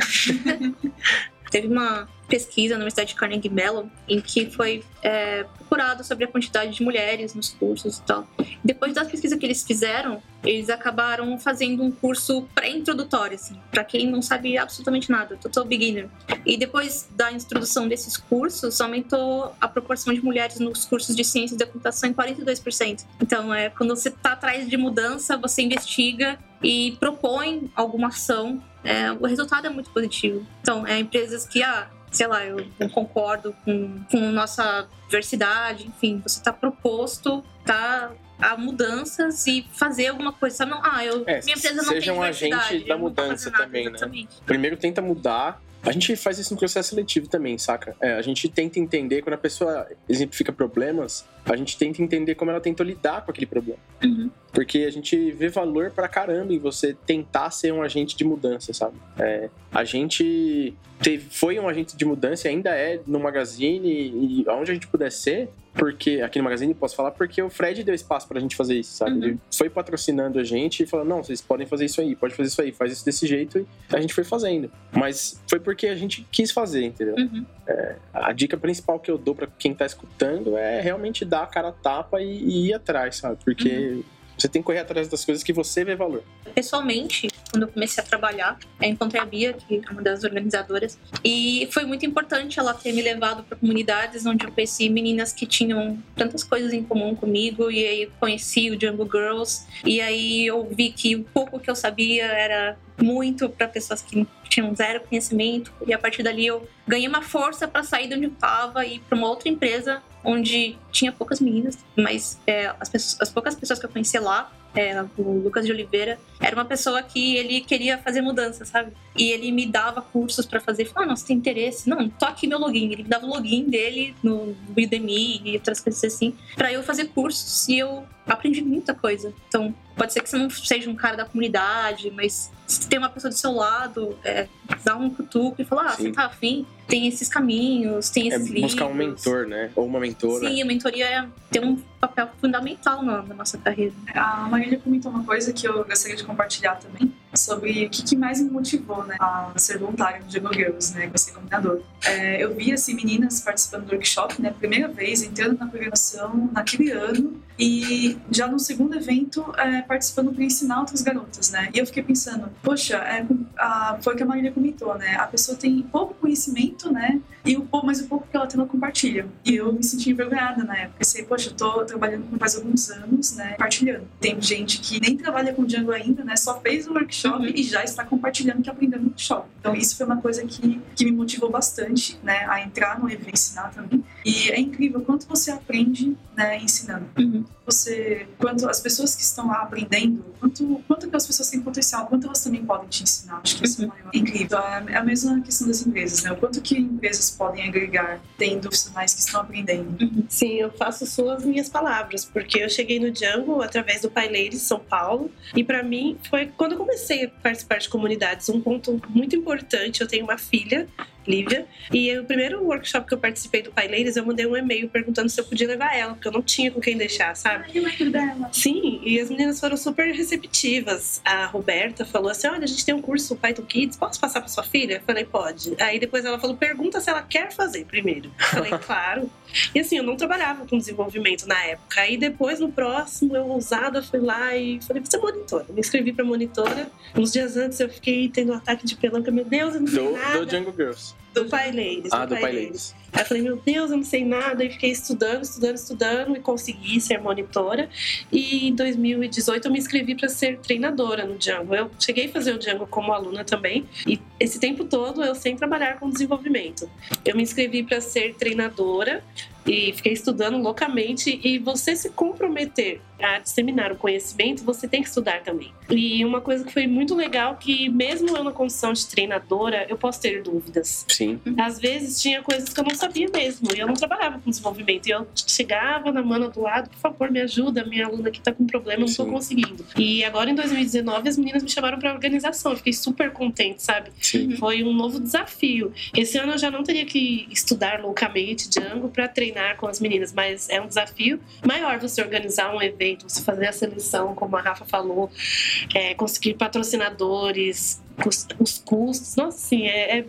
Teve uma pesquisa na Universidade de Carnegie Mellon em que foi é, procurado sobre a quantidade de mulheres nos cursos e tal. Depois das pesquisas que eles fizeram, eles acabaram fazendo um curso pré-introdutório, assim, para quem não sabe absolutamente nada, total beginner. E depois da introdução desses cursos, aumentou a proporção de mulheres nos cursos de ciências da computação em 42%. Então, é quando você está atrás de mudança, você investiga e propõe alguma ação é, o resultado é muito positivo. Então, é empresas que, ah, sei lá, eu não concordo com, com nossa diversidade, enfim, você está proposto, tá a mudanças e fazer alguma coisa. Sabe? Não, ah, eu, é, minha empresa não seja tem um agente da mudança também, né? Primeiro tenta mudar a gente faz isso no processo seletivo também, saca? É, a gente tenta entender, quando a pessoa exemplifica problemas, a gente tenta entender como ela tentou lidar com aquele problema. Uhum. Porque a gente vê valor pra caramba em você tentar ser um agente de mudança, sabe? É, a gente teve, foi um agente de mudança e ainda é no Magazine e, e aonde a gente puder ser, porque aqui no Magazine posso falar porque o Fred deu espaço pra gente fazer isso, sabe? Uhum. Ele foi patrocinando a gente e falou: não, vocês podem fazer isso aí, pode fazer isso aí, faz isso desse jeito e a gente foi fazendo. Mas foi porque a gente quis fazer, entendeu? Uhum. É, a dica principal que eu dou para quem tá escutando é realmente dar a cara a tapa e, e ir atrás, sabe? Porque. Uhum você tem que correr atrás das coisas que você vê valor. Pessoalmente, quando eu comecei a trabalhar, eu encontrei a Bia, que é uma das organizadoras, e foi muito importante ela ter me levado para comunidades onde eu conheci meninas que tinham tantas coisas em comum comigo, e aí conheci o Jungle Girls, e aí eu vi que o pouco que eu sabia era muito para pessoas que tinham zero conhecimento, e a partir dali eu ganhei uma força para sair de onde eu estava e para uma outra empresa onde tinha poucas meninas, mas é, as, pessoas, as poucas pessoas que eu conheci lá é, o Lucas de Oliveira, era uma pessoa que ele queria fazer mudança, sabe? E ele me dava cursos para fazer. Falava, ah, não, você tem interesse? Não, tô aqui meu login. Ele me dava o login dele no Udemy e outras coisas assim, para eu fazer cursos e eu aprendi muita coisa. Então, pode ser que você não seja um cara da comunidade, mas se tem uma pessoa do seu lado, é, dá um cutuco e fala, ah, Sim. você tá afim? Tem esses caminhos, tem é esses é livros. buscar um mentor, né? Ou uma mentora. Sim, a mentoria é, tem um papel fundamental na, na nossa carreira. A Marília comentou uma coisa que eu gostaria de compartilhar também, sobre o que, que mais me motivou né, a ser voluntária no Jungle Girls, né, com esse combinador. É, eu vi assim, meninas participando do workshop, né, primeira vez, entrando na programação naquele ano, e já no segundo evento é, participando para ensinar outras garotas, né? E eu fiquei pensando, poxa, é, a, foi o que a Marília comentou, né? A pessoa tem pouco conhecimento, né? E o mas o pouco que ela tem ela compartilha. E eu me senti envergonhada na época. Pensei, poxa, eu tô trabalhando com faz alguns anos, né? Compartilhando. Tem gente que nem trabalha com Django ainda, né? Só fez o workshop uhum. e já está compartilhando que aprendeu no workshop. Então isso foi uma coisa que, que me motivou bastante, né? A entrar no evento ensinar também. E é incrível quanto você aprende, né? Ensinando. Uhum você, quanto as pessoas que estão lá aprendendo, quanto, quanto que as pessoas têm potencial, quanto elas também podem te ensinar. Acho que isso é, maior. incrível. Então, é a mesma questão das empresas, né? O quanto que empresas podem agregar tendo profissionais que estão aprendendo. Sim, eu faço suas minhas palavras, porque eu cheguei no Django através do Paileire São Paulo, e para mim foi quando eu comecei a participar de comunidades, um ponto muito importante, eu tenho uma filha Lívia. E o primeiro workshop que eu participei do Pai Ladies, eu mandei um e-mail perguntando se eu podia levar ela, porque eu não tinha com quem deixar, sabe? Ai, dela. Sim, e as meninas foram super receptivas. A Roberta falou assim: olha, a gente tem um curso Python Kids, posso passar para sua filha? Eu falei, pode. Aí depois ela falou: pergunta se ela quer fazer primeiro. Eu falei, claro. E assim, eu não trabalhava com desenvolvimento na época. Aí depois, no próximo, eu ousada fui lá e falei, você é monitora. Me inscrevi pra monitora. Uns dias antes eu fiquei tendo um ataque de pelanca. Meu Deus, eu não sei do, nada. Do Django Girls. Peace. Do Pai Ladies. Ah, do, do Pai Ladies. Aí eu falei, meu Deus, eu não sei nada. E fiquei estudando, estudando, estudando e consegui ser monitora. E em 2018 eu me inscrevi para ser treinadora no Django. Eu cheguei a fazer o Django como aluna também. E esse tempo todo eu sem trabalhar com desenvolvimento. Eu me inscrevi para ser treinadora e fiquei estudando loucamente e você se comprometer a disseminar o conhecimento, você tem que estudar também. E uma coisa que foi muito legal que mesmo eu na condição de treinadora, eu posso ter dúvidas. Sim. Às vezes tinha coisas que eu não sabia mesmo, e eu não trabalhava com desenvolvimento. E eu chegava na mana do lado, por favor, me ajuda, minha aluna aqui tá com problema, eu não tô Sim. conseguindo. E agora em 2019 as meninas me chamaram para organização, eu fiquei super contente, sabe? Sim. Foi um novo desafio. Esse ano eu já não teria que estudar loucamente Django para treinar com as meninas, mas é um desafio maior você organizar um evento, você fazer a seleção, como a Rafa falou, é, conseguir patrocinadores, os custos. Nossa, assim, é, é-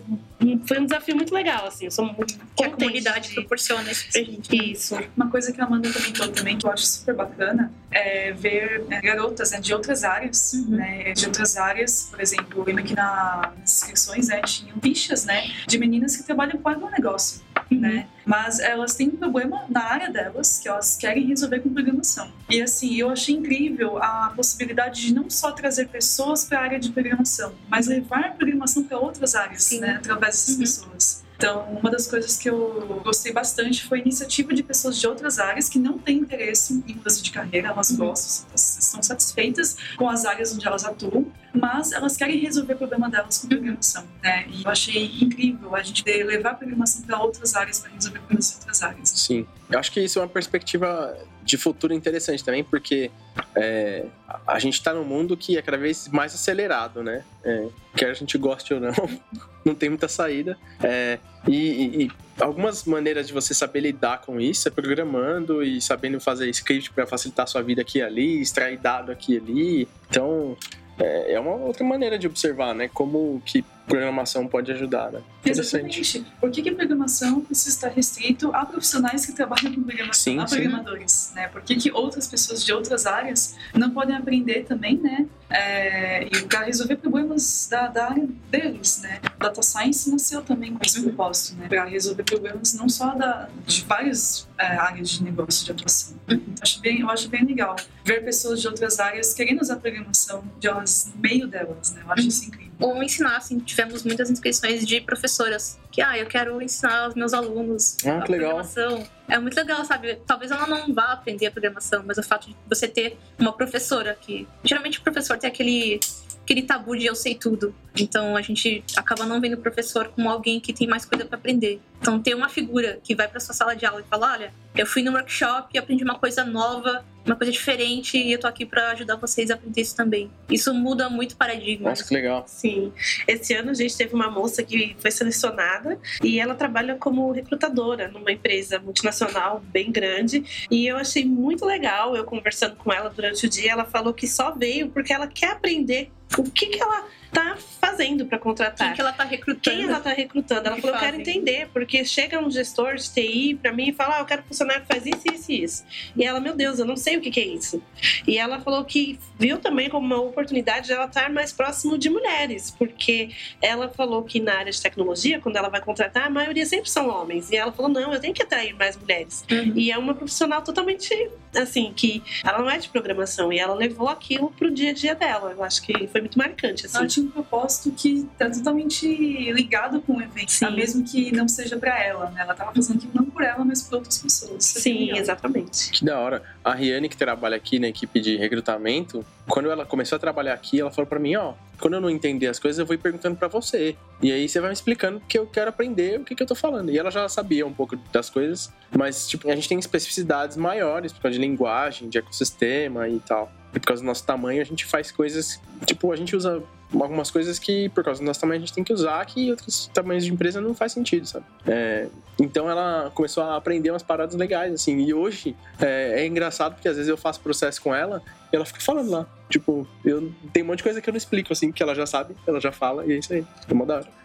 foi um desafio muito legal, assim. Eu sou muito Que a comunidade de- proporciona isso pra gente. Isso. Uma coisa que a Amanda comentou também, que eu acho super bacana, é ver né, garotas né, de outras áreas, Uhum. né, de outras áreas, por exemplo, eu lembro que na, nas inscrições né, tinham fichas né, de meninas que trabalham com agronegócio, né? Mas elas têm um problema na área delas, que elas querem resolver com programação. E assim, eu achei incrível a possibilidade de não só trazer pessoas para a área de programação, mas levar a programação para outras áreas, Sim. né, através dessas Uhum. pessoas. Então, uma das coisas que eu gostei bastante foi a iniciativa de pessoas de outras áreas que não têm interesse em mudança de carreira, elas Uhum. gostam, estão satisfeitas com as áreas onde elas atuam, mas elas querem resolver o problema delas com programação. Né? E eu achei incrível a gente levar a programação para outras áreas, para resolver problemas de outras áreas. Sim. Eu acho que isso é uma perspectiva de futuro interessante também, porque é, a- gente está num mundo que é cada vez mais acelerado, né? É, quer a gente goste ou não, não tem muita saída. É, e- e algumas maneiras de você saber lidar com isso é programando e sabendo fazer script para facilitar a sua vida aqui e ali, extrair dado aqui e ali. Então, é, é uma outra maneira de observar, né? Como que programação pode ajudar, né? Interessante. Exatamente. Por que, que a programação precisa estar restrito a profissionais que trabalham com programação, Sim, a sim. programadores? Né? Por que, que outras pessoas de outras áreas não podem aprender também, né? É, e para resolver problemas da, da área deles, né? Data Science nasceu também com esse propósito, né? Para resolver problemas não só da, de várias é, áreas de negócio de atuação. Então, acho bem, eu acho bem legal ver pessoas de outras áreas querendo usar a programação de elas no meio delas, né? Eu acho isso incrível. Ou ensinar, assim, tivemos muitas inscrições de professoras que, ah, eu quero ensinar os meus alunos Ah, a legal. programação. É muito legal, sabe? Talvez ela não vá aprender a programação, mas o fato de você ter uma professora que. Geralmente o professor tem aquele, aquele tabu de eu sei tudo. Então a gente acaba não vendo o professor como alguém que tem mais coisa para aprender. Então ter uma figura que vai para sua sala de aula e fala: olha, eu fui no workshop e aprendi uma coisa nova, uma coisa diferente e eu tô aqui para ajudar vocês a aprender isso também. Isso muda muito o paradigma. Nossa, que legal. Sim. Esse ano a gente teve uma moça que foi selecionada e ela trabalha como recrutadora numa empresa multinacional bem grande. E eu achei muito legal eu conversando com ela durante o dia. Ela falou que só veio porque ela quer aprender o que, que ela tá fazendo para contratar. Quem que ela tá recrutando? Quem ela tá recrutando? Ela que falou, eu quero entender, porque chega um gestor de TI pra mim e fala, ah, eu quero funcionário que faz isso, isso e isso. E ela, meu Deus, eu não sei o que, que é isso. E ela falou que viu também como uma oportunidade de ela estar mais próximo de mulheres, porque ela falou que na área de tecnologia, quando ela vai contratar, a maioria sempre são homens. E ela falou, não, eu tenho que atrair mais mulheres. Uhum. E é uma profissional totalmente, assim, que ela não é de programação, e ela levou aquilo pro dia a dia dela. Eu acho que foi muito marcante, assim. Tinha um propósito que tá totalmente ligado com o evento, tá? mesmo que não seja pra ela, né? Ela tava fazendo aquilo não por ela, mas por outras pessoas. É Sim, legal. exatamente. Que da hora. A Riane, que trabalha aqui na equipe de recrutamento, quando ela começou a trabalhar aqui, ela falou pra mim, ó, quando eu não entender as coisas, eu vou ir perguntando pra você. E aí você vai me explicando que eu quero aprender o que, que eu tô falando. E ela já sabia um pouco das coisas, mas tipo, a gente tem especificidades maiores por causa de linguagem, de ecossistema e tal. E por causa do nosso tamanho, a gente faz coisas, tipo, a gente usa algumas coisas que, por causa do nosso tamanho, a gente tem que usar, que outros tamanhos de empresa não faz sentido, sabe? É, então ela começou a aprender umas paradas legais, assim. E hoje é, é engraçado porque às vezes eu faço processo com ela e ela fica falando lá. Tipo, eu tem um monte de coisa que eu não explico, assim, que ela já sabe, ela já fala, e é isso aí. É uma da hora.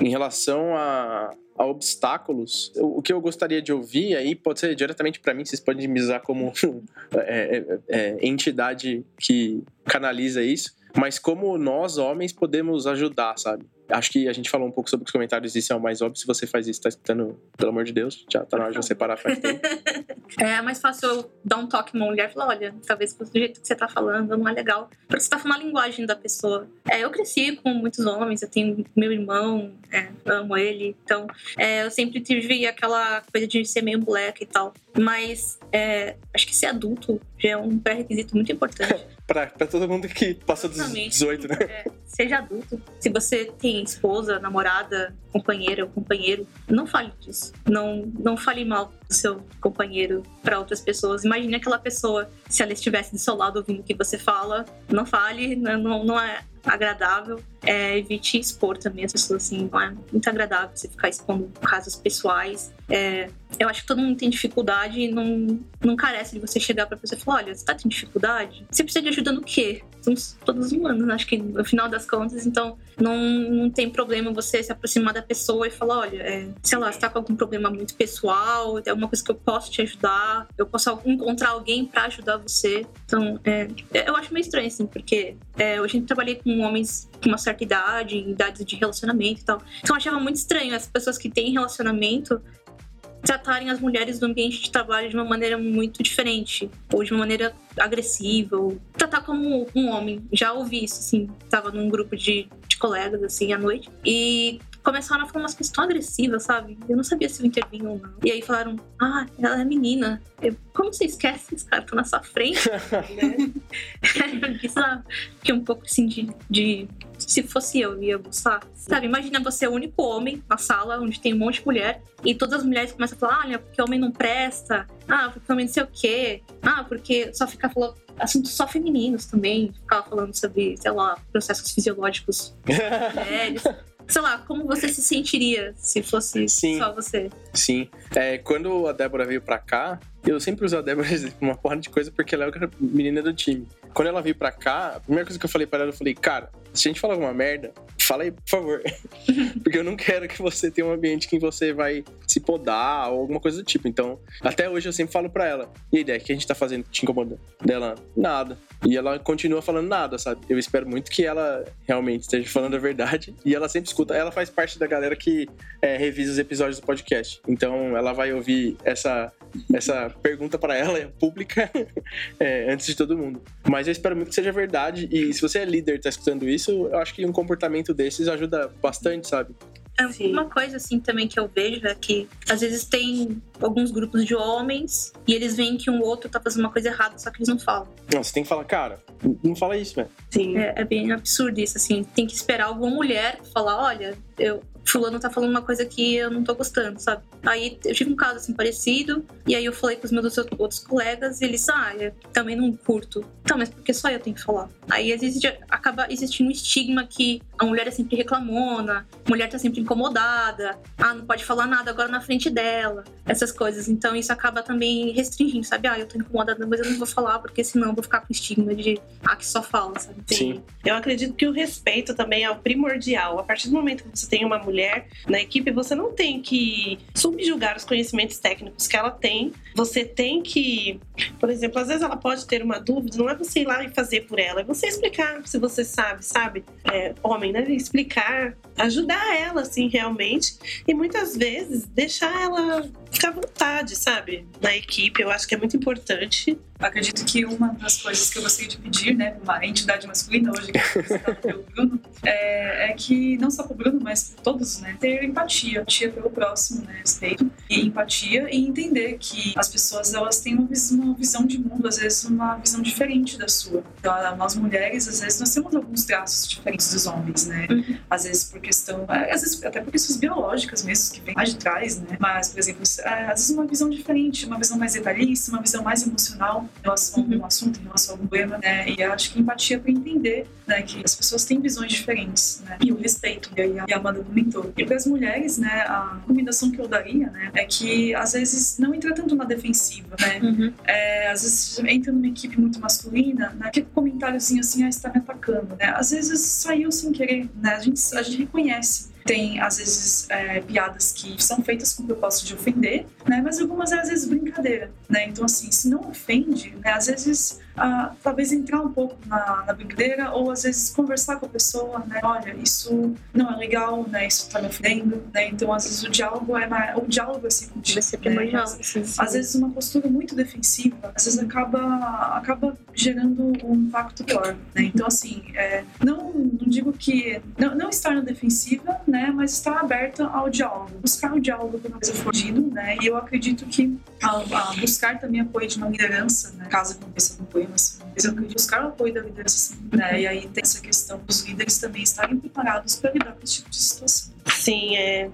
Em relação a, a obstáculos, o, que eu gostaria de ouvir aí pode ser diretamente para mim, vocês podem me usar como é, é, é, entidade que canaliza isso, mas como nós, homens, podemos ajudar, sabe? Acho que a gente falou um pouco sobre os comentários, isso é o mais óbvio. Se você faz isso, tá escutando, pelo amor de Deus, já tá na hora de você parar faz tempo. É mais fácil eu dar um toque numa mulher e falar: olha, talvez do jeito que você tá falando não é legal. Porque você tá falando a linguagem da pessoa. É, eu cresci com muitos homens, eu tenho meu irmão, é, amo ele. Então, é, eu sempre tive aquela coisa de ser meio moleque e tal. Mas é, acho que ser adulto já é um pré-requisito muito importante. Pra, pra todo mundo que passou dos 18, né? É, seja adulto. Se você tem esposa, namorada, companheira ou companheiro, não fale disso. Não, não fale mal do seu companheiro para outras pessoas. Imagine aquela pessoa, se ela estivesse do seu lado ouvindo o que você fala, não fale, não, não é agradável. É, evite expor também as pessoas, assim, não é muito agradável você ficar expondo casos pessoais. É, eu acho que todo mundo tem dificuldade e não, não carece de você chegar pra pessoa e falar: olha, você tá tendo dificuldade? Você precisa de ajuda no quê? Somos todos humanos, né? acho que no final das contas, então não, não tem problema você se aproximar da pessoa e falar: olha, é, sei lá, você tá com algum problema muito pessoal, é alguma coisa que eu posso te ajudar, eu posso encontrar alguém para ajudar você. Então, é, eu acho meio estranho, assim, porque é, eu sempre trabalhei com homens com uma certa idade, idades de relacionamento e tal. Então eu achava muito estranho as pessoas que têm relacionamento tratarem as mulheres do ambiente de trabalho de uma maneira muito diferente, ou de uma maneira agressiva, ou tratar como um homem. Já ouvi isso, assim, tava num grupo de, de colegas, assim, à noite, e começaram a falar umas coisas tão agressivas, sabe? Eu não sabia se eu intervinha ou não. E aí falaram, ah, ela é menina. Eu, como você esquece? Esse cara tá na sua frente. né? eu que um pouco assim de, de se fosse eu, ia gostar. Sabe, imagina você é o único homem na sala onde tem um monte de mulher e todas as mulheres começam a falar: olha, porque homem não presta, ah, porque homem não sei o quê, ah, porque só fica falando assuntos só femininos também, ficava falando sobre, sei lá, processos fisiológicos mulheres. sei lá, como você se sentiria se fosse Sim. só você? Sim. É, quando a Débora veio pra cá, eu sempre uso a Débora uma porra de coisa porque ela é a menina do time. Quando ela veio pra cá, a primeira coisa que eu falei pra ela, eu falei, cara, se a gente falar alguma merda, fala aí, por favor. Porque eu não quero que você tenha um ambiente que você vai se podar ou alguma coisa do tipo. Então, até hoje eu sempre falo pra ela, e a ideia, que a gente tá fazendo te incomodando? Dela, nada. E ela continua falando nada, sabe? Eu espero muito que ela realmente esteja falando a verdade. E ela sempre escuta, ela faz parte da galera que é, revisa os episódios do podcast. Então, ela vai ouvir essa, essa pergunta para ela, pública, é, antes de todo mundo. Mas eu espero muito que seja verdade. E se você é líder e tá escutando isso, isso, eu acho que um comportamento desses ajuda bastante, sabe? É, Sim. Uma coisa assim também que eu vejo é que às vezes tem alguns grupos de homens e eles veem que um outro tá fazendo uma coisa errada, só que eles não falam. Não, você tem que falar, cara, não fala isso, velho. Sim. É, é, bem absurdo isso, assim. Tem que esperar alguma mulher falar, olha, eu, fulano tá falando uma coisa que eu não tô gostando, sabe? Aí eu tive um caso assim parecido, e aí eu falei com os meus outros colegas, e eles, ah, eu também não curto. Então, mas por que só eu tenho que falar? Aí existe, acaba existindo um estigma que a mulher é sempre reclamona, a mulher tá sempre incomodada, ah, não pode falar nada agora na frente dela, essas coisas. Então isso acaba também restringindo, sabe? Ah, eu tô incomodada, mas eu não vou falar, porque senão eu vou ficar com estigma de, ah, que só fala, sabe? Sim. Eu acredito que o respeito também é o primordial. A partir do momento que você tem uma mulher na equipe, você não tem que subjugar os conhecimentos técnicos que ela tem. Você tem que, por exemplo, às vezes ela pode ter uma dúvida, não é você ir lá e fazer por ela, é você explicar se você sabe, sabe? É, homem, né? Explicar, ajudar ela, assim, realmente. E muitas vezes deixar ela ficar à vontade, sabe? Na equipe, eu acho que é muito importante acredito que uma das coisas que eu gostaria de pedir, né, uma entidade masculina hoje, que é pelo Bruno, é, é, que não só para o Bruno, mas para todos, né, ter empatia, empatia pelo próximo, né, respeito e empatia e entender que as pessoas elas têm uma visão, uma visão de mundo, às vezes uma visão diferente da sua. Então, nós mulheres, às vezes, nós temos alguns traços diferentes dos homens, né, uhum. às vezes por questão, é, às vezes até por questões biológicas mesmo, que vem mais de trás, né, mas, por exemplo, às vezes uma visão diferente, uma visão mais detalhista, uma visão mais emocional em relação a um assunto, em relação a um problema, né? E acho que empatia para entender, né, que as pessoas têm visões diferentes, né? E o respeito, e a Amanda comentou. E para as mulheres, né, a recomendação que eu daria, né, é que às vezes não entra tanto na defensiva, né? Uhum. É, às vezes entra numa equipe muito masculina, né, que comentáriozinho assim, ah, está me atacando, né? Às vezes saiu sem querer, né? A gente, a gente reconhece tem às vezes é, piadas que são feitas com o propósito de ofender, né? Mas algumas é às vezes brincadeira, né? Então assim, se não ofende, né? Às vezes ah, talvez entrar um pouco na, na brincadeira ou às vezes conversar com a pessoa, né? Olha, isso não é legal, né? Isso está me ofendendo, né? Então às vezes o diálogo é mais, o diálogo é sempre Vai ser primordial. Né? Sim, sim. Às vezes uma postura muito defensiva, às vezes acaba acaba gerando um impacto pior, né? Então assim, é, não, não digo que não, não estar na defensiva, né? Mas estar aberta ao diálogo, buscar o diálogo quando coisa for né? E eu acredito que a, a buscar também apoio de uma liderança, né? Caso aconteça algum problema assim, mas eu acredito buscar o apoio da liderança, né? E aí tem essa questão dos líderes também estarem preparados para lidar com esse tipo de situação. Sim, é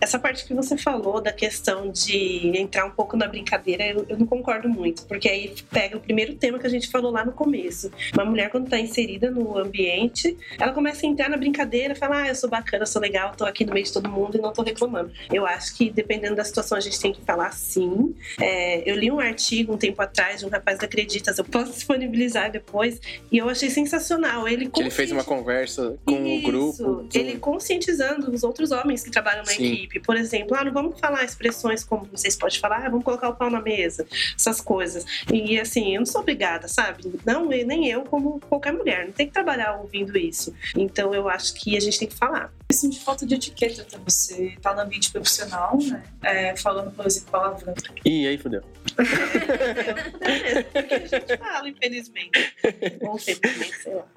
essa parte que você falou da questão de entrar um pouco na brincadeira, eu, eu, não concordo muito, porque aí pega o primeiro tema que a gente falou lá no começo. Uma mulher, quando está inserida no ambiente, ela começa a entrar na brincadeira, fala: Ah, eu sou bacana, sou legal, tô aqui no meio de todo mundo e não tô reclamando. Eu acho que, dependendo da situação, a gente tem que falar sim. É, eu li um artigo um tempo atrás de um rapaz da Acreditas, eu posso disponibilizar depois, e eu achei sensacional. Ele, ele fez uma conversa com o um grupo. Ele conscientizando os outros homens que trabalham na sim. equipe. Por exemplo, ah, não vamos falar expressões como vocês podem falar, ah, vamos colocar o pau na mesa, essas coisas. E assim, eu não sou obrigada, sabe? Não, nem eu, como qualquer mulher, não tem que trabalhar ouvindo isso. Então eu acho que a gente tem que falar. Questão de falta de etiqueta tá? Você tá no ambiente profissional, né? É, falando, por exemplo, palavrão. E aí, fodeu. é, porque a gente fala, infelizmente. Ou infelizmente, sei lá.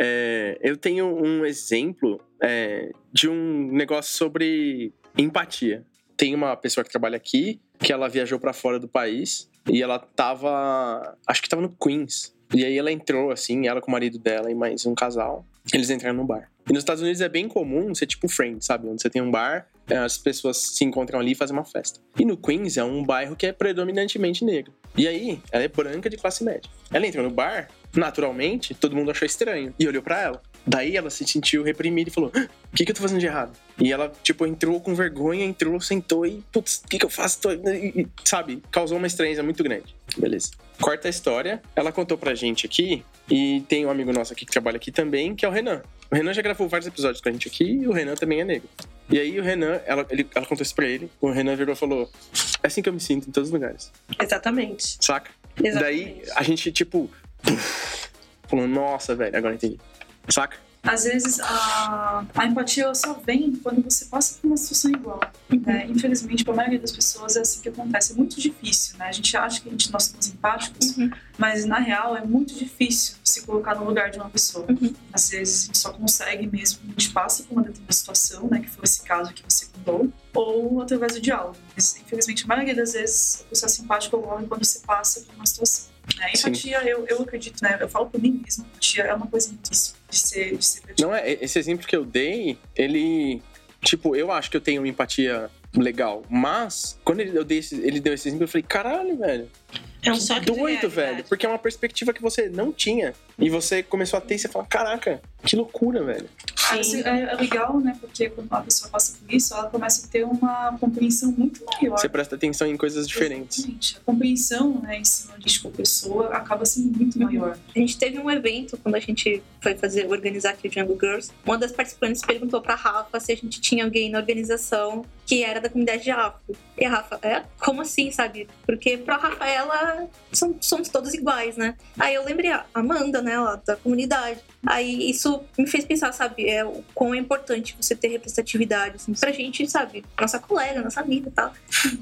É, eu tenho um exemplo é, de um negócio sobre empatia. Tem uma pessoa que trabalha aqui que ela viajou para fora do país e ela tava, acho que tava no Queens. E aí ela entrou assim, ela com o marido dela e mais um casal. Eles entraram no bar. E nos Estados Unidos é bem comum ser tipo friend, sabe? Onde você tem um bar, é, as pessoas se encontram ali e fazem uma festa. E no Queens é um bairro que é predominantemente negro. E aí, ela é branca de classe média. Ela entrou no bar Naturalmente, todo mundo achou estranho e olhou para ela. Daí ela se sentiu reprimida e falou: O que, que eu tô fazendo de errado? E ela, tipo, entrou com vergonha, entrou, sentou e, putz, o que, que eu faço? E, sabe, causou uma estranheza muito grande. Beleza. Corta a história. Ela contou pra gente aqui, e tem um amigo nosso aqui que trabalha aqui também, que é o Renan. O Renan já gravou vários episódios com a gente aqui e o Renan também é negro. E aí o Renan, ela, ele, ela contou isso pra ele, o Renan virou e falou: É assim que eu me sinto em todos os lugares. Exatamente. Saca? Exatamente. Daí a gente, tipo, falando, nossa, velho, agora entendi. Saca? Às vezes a, a empatia só vem quando você passa por uma situação igual. Né? Infelizmente, para a maioria das pessoas é assim que acontece. É muito difícil, né? A gente acha que a gente, nós somos empáticos, uhum. mas na real é muito difícil se colocar no lugar de uma pessoa. Uhum. Às vezes a gente só consegue mesmo, a gente passa por uma determinada situação, né? Que foi esse caso que você contou, ou através do diálogo. Mas, infelizmente, a maioria das vezes o processo simpático ocorre quando você passa por uma situação. Né? Empatia, eu, eu acredito, né? Eu falo por mim mesmo, empatia é uma coisa muitíssima de ser, de ser Não, é, esse exemplo que eu dei, ele. Tipo, eu acho que eu tenho uma empatia legal, mas quando ele, eu dei esse, ele deu esse exemplo, eu falei, caralho, velho. É um só doido, velho. Porque é uma perspectiva que você não tinha. E você começou a ter e você fala, caraca, que loucura, velho. Assim, é, é, legal, né? Porque quando a pessoa passa por isso, ela começa a ter uma compreensão muito maior. Você presta atenção em coisas diferentes. Exatamente. A compreensão, né, em cima de uma pessoa acaba sendo muito maior. A gente teve um evento quando a gente foi fazer organizar aqui o Jungle Girls. Uma das participantes perguntou pra Rafa se a gente tinha alguém na organização que era da comunidade de afro. E a Rafa, é? Como assim, sabe? Porque pra Rafaela são, somos todos iguais, né? Aí eu lembrei a Amanda, né, lá da comunidade. Aí isso me fez pensar, sabe, é, o quão é importante você ter representatividade, assim, pra gente, sabe, nossa colega, nossa amiga e tal.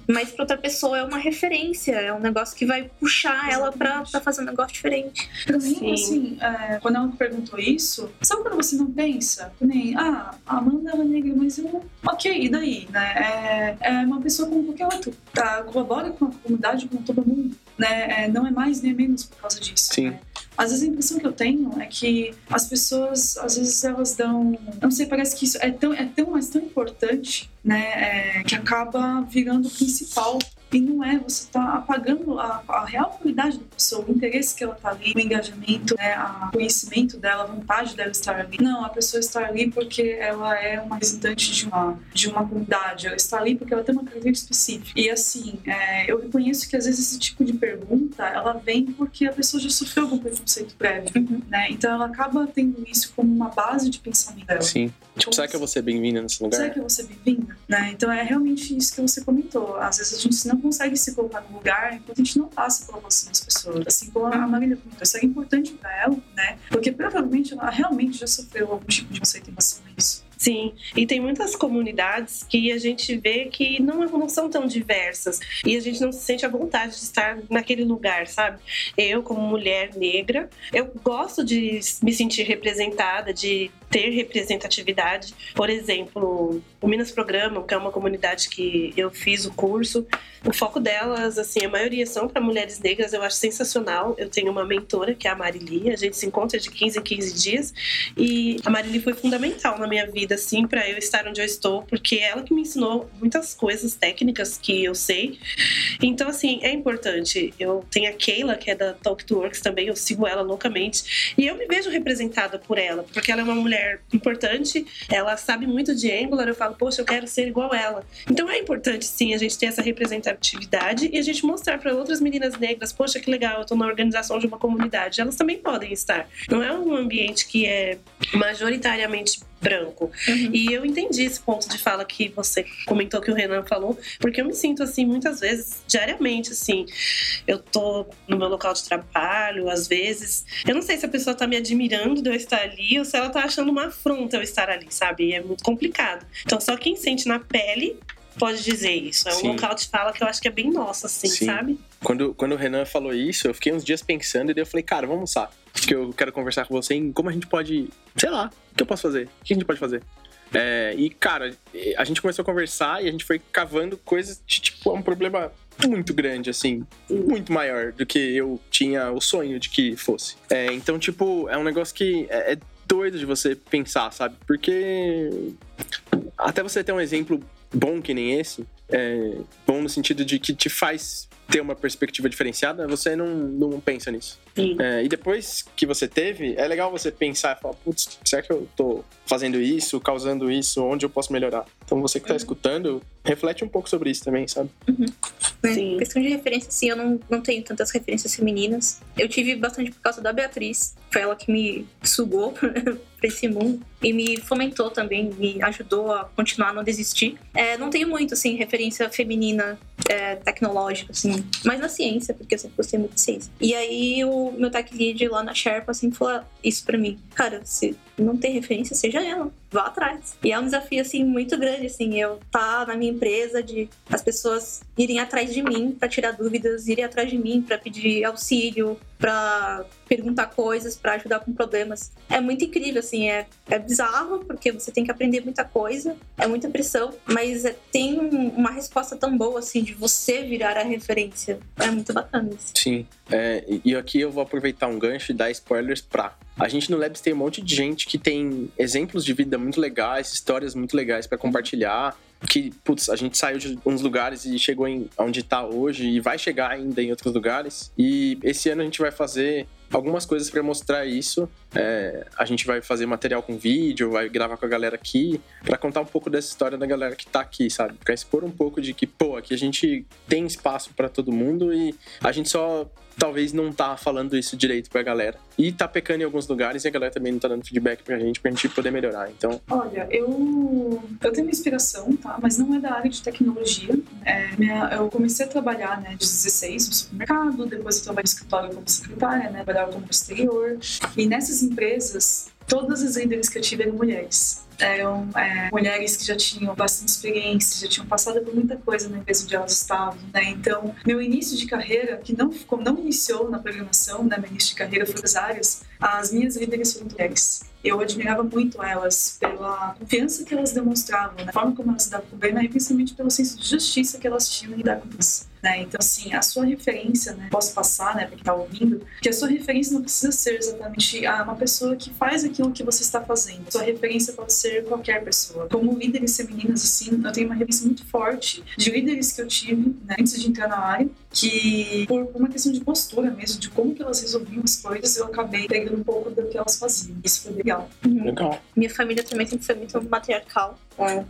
Mas pra outra pessoa é uma referência, é um negócio que vai puxar ela pra, pra fazer um negócio diferente. Pra mim, assim, é, quando ela me perguntou isso, sabe quando você não pensa? Nem, ah, a Amanda é negra, mas eu, ok, e daí, né? É, é uma pessoa como qualquer outro, tá? colabora com a comunidade, com todo mundo, né? É, não é mais nem menos por causa disso. Sim. Né? Às vezes a impressão que eu tenho é que as pessoas, às vezes elas dão, não sei, parece que isso é tão, é tão, mas tão importante, né, é, que acaba virando o principal E não é, você está apagando a, a, real qualidade da pessoa, o interesse que ela está ali, o engajamento, né, o conhecimento dela, a vontade dela estar ali. Não, a pessoa está ali porque ela é uma representante de uma, de uma comunidade, ela está ali porque ela tem uma característica específica. E assim, é, eu reconheço que às vezes esse tipo de pergunta, ela vem porque a pessoa já sofreu algum preconceito prévio, uhum. né? Então ela acaba tendo isso como uma base de pensamento dela. Sim. Tipo, será que eu vou ser bem-vinda nesse lugar? Será que eu vou ser bem-vinda? Né? Então é realmente isso que você comentou. Às vezes a gente não consegue se colocar no lugar enquanto a gente não passa pela emoção das pessoas. Assim como a Marília comentou, isso é importante para ela, né? Porque provavelmente ela realmente já sofreu algum tipo de conceito em relação a isso. Sim, e tem muitas comunidades que a gente vê que não, não são tão diversas e a gente não se sente à vontade de estar naquele lugar, sabe? Eu, como mulher negra, eu gosto de me sentir representada, de ter representatividade. Por exemplo, o Minas Programa, que é uma comunidade que eu fiz o curso, o foco delas, assim, a maioria são para mulheres negras, eu acho sensacional. Eu tenho uma mentora, que é a Marili, a gente se encontra de 15 em 15 dias e a Marili foi fundamental na minha vida, assim, para eu estar onde eu estou, porque é ela que me ensinou muitas coisas técnicas que eu sei. Então, assim, é importante. Eu tenho a Keila, que é da Talk to Works também, eu sigo ela loucamente e eu me vejo representada por ela, porque ela é uma mulher importante, ela sabe muito de Angular, eu falo, poxa, eu quero ser igual ela. Então é importante sim a gente ter essa representatividade e a gente mostrar para outras meninas negras, poxa, que legal, eu tô na organização de uma comunidade, elas também podem estar. Não é um ambiente que é majoritariamente branco. Uhum. E eu entendi esse ponto de fala que você comentou que o Renan falou, porque eu me sinto assim muitas vezes, diariamente, assim. Eu tô no meu local de trabalho, às vezes. Eu não sei se a pessoa tá me admirando de eu estar ali ou se ela tá achando uma afronta eu estar ali, sabe? E é muito complicado. Então, só quem sente na pele pode dizer isso. É um Sim. local de fala que eu acho que é bem nosso, assim, Sim. sabe? Quando, quando o Renan falou isso, eu fiquei uns dias pensando e daí eu falei, cara, vamos lá. Que eu quero conversar com você em como a gente pode, sei lá, o que eu posso fazer? O que a gente pode fazer? É, e, cara, a gente começou a conversar e a gente foi cavando coisas de, tipo, é um problema muito grande, assim, muito maior do que eu tinha o sonho de que fosse. É, então, tipo, é um negócio que é, é doido de você pensar, sabe? Porque até você ter um exemplo bom que nem esse, é bom no sentido de que te faz ter uma perspectiva diferenciada, você não, não pensa nisso. É, e depois que você teve, é legal você pensar e falar, putz, será que eu tô fazendo isso, causando isso, onde eu posso melhorar? Então você que tá uhum. escutando, reflete um pouco sobre isso também, sabe? Uhum. Sim. Questão de referência, sim, eu não, não tenho tantas referências femininas. Eu tive bastante por causa da Beatriz. Foi ela que me sugou pra esse mundo e me fomentou também, me ajudou a continuar a não desistir. É, não tenho muito, assim, referência feminina é, tecnológica, assim, mas na ciência, porque eu sempre gostei muito de ciência. E aí o meu tech lead lá na Sherpa, assim, falou isso pra mim. Cara, se não tem referência, seja ela, vá atrás. E é um desafio, assim, muito grande, assim, eu tá na minha empresa, de as pessoas irem atrás de mim para tirar dúvidas, irem atrás de mim para pedir auxílio, para perguntar coisas, para ajudar com problemas. É muito incrível, assim, é, é bizarro, porque você tem que aprender muita coisa, é muita pressão, mas é, tem uma resposta tão boa, assim, de você virar a referência. É muito bacana isso. Sim, é, e aqui eu vou aproveitar um gancho e dar spoilers pra. A gente no Labs tem um monte de gente que tem exemplos de vida muito legais, histórias muito legais para compartilhar que, putz, a gente saiu de uns lugares e chegou em onde tá hoje e vai chegar ainda em outros lugares. E esse ano a gente vai fazer algumas coisas para mostrar isso. É, a gente vai fazer material com vídeo, vai gravar com a galera aqui, para contar um pouco dessa história da galera que tá aqui, sabe? Pra expor um pouco de que, pô, aqui a gente tem espaço para todo mundo e a gente só talvez não tá falando isso direito pra galera. E tá pecando em alguns lugares e a galera também não tá dando feedback pra gente, pra gente poder melhorar. Então. Olha, eu, eu tenho uma inspiração, tá? Mas não é da área de tecnologia. É, minha, eu comecei a trabalhar, né, de 16 no supermercado, depois eu trabalhei no escritório como secretária, né, trabalhava como exterior. E nessas empresas, todas as líderes que eu tive eram mulheres eram é, mulheres que já tinham bastante experiência, já tinham passado por muita coisa na empresa onde elas estavam, né? Então, meu início de carreira, que não, como não iniciou na programação, né? Meu início de carreira foi nas áreas, as minhas líderes foram mulheres. eu admirava muito elas pela confiança que elas demonstravam, né? forma como elas davam com o Bernard e principalmente pelo senso de justiça que elas tinham em lidar com isso. Né? Então, assim, a sua referência, né? Posso passar, né, para quem está ouvindo, que a sua referência não precisa ser exatamente a uma pessoa que faz aquilo que você está fazendo. Sua referência pode ser qualquer pessoa. Como líderes femininas, assim, eu tenho uma referência muito forte de líderes que eu tive né, antes de entrar na área, que por uma questão de postura mesmo, de como que elas resolviam as coisas, eu acabei pegando um pouco do que elas faziam. Isso foi legal. Uhum. Legal. Minha família também sempre foi muito matriarcal.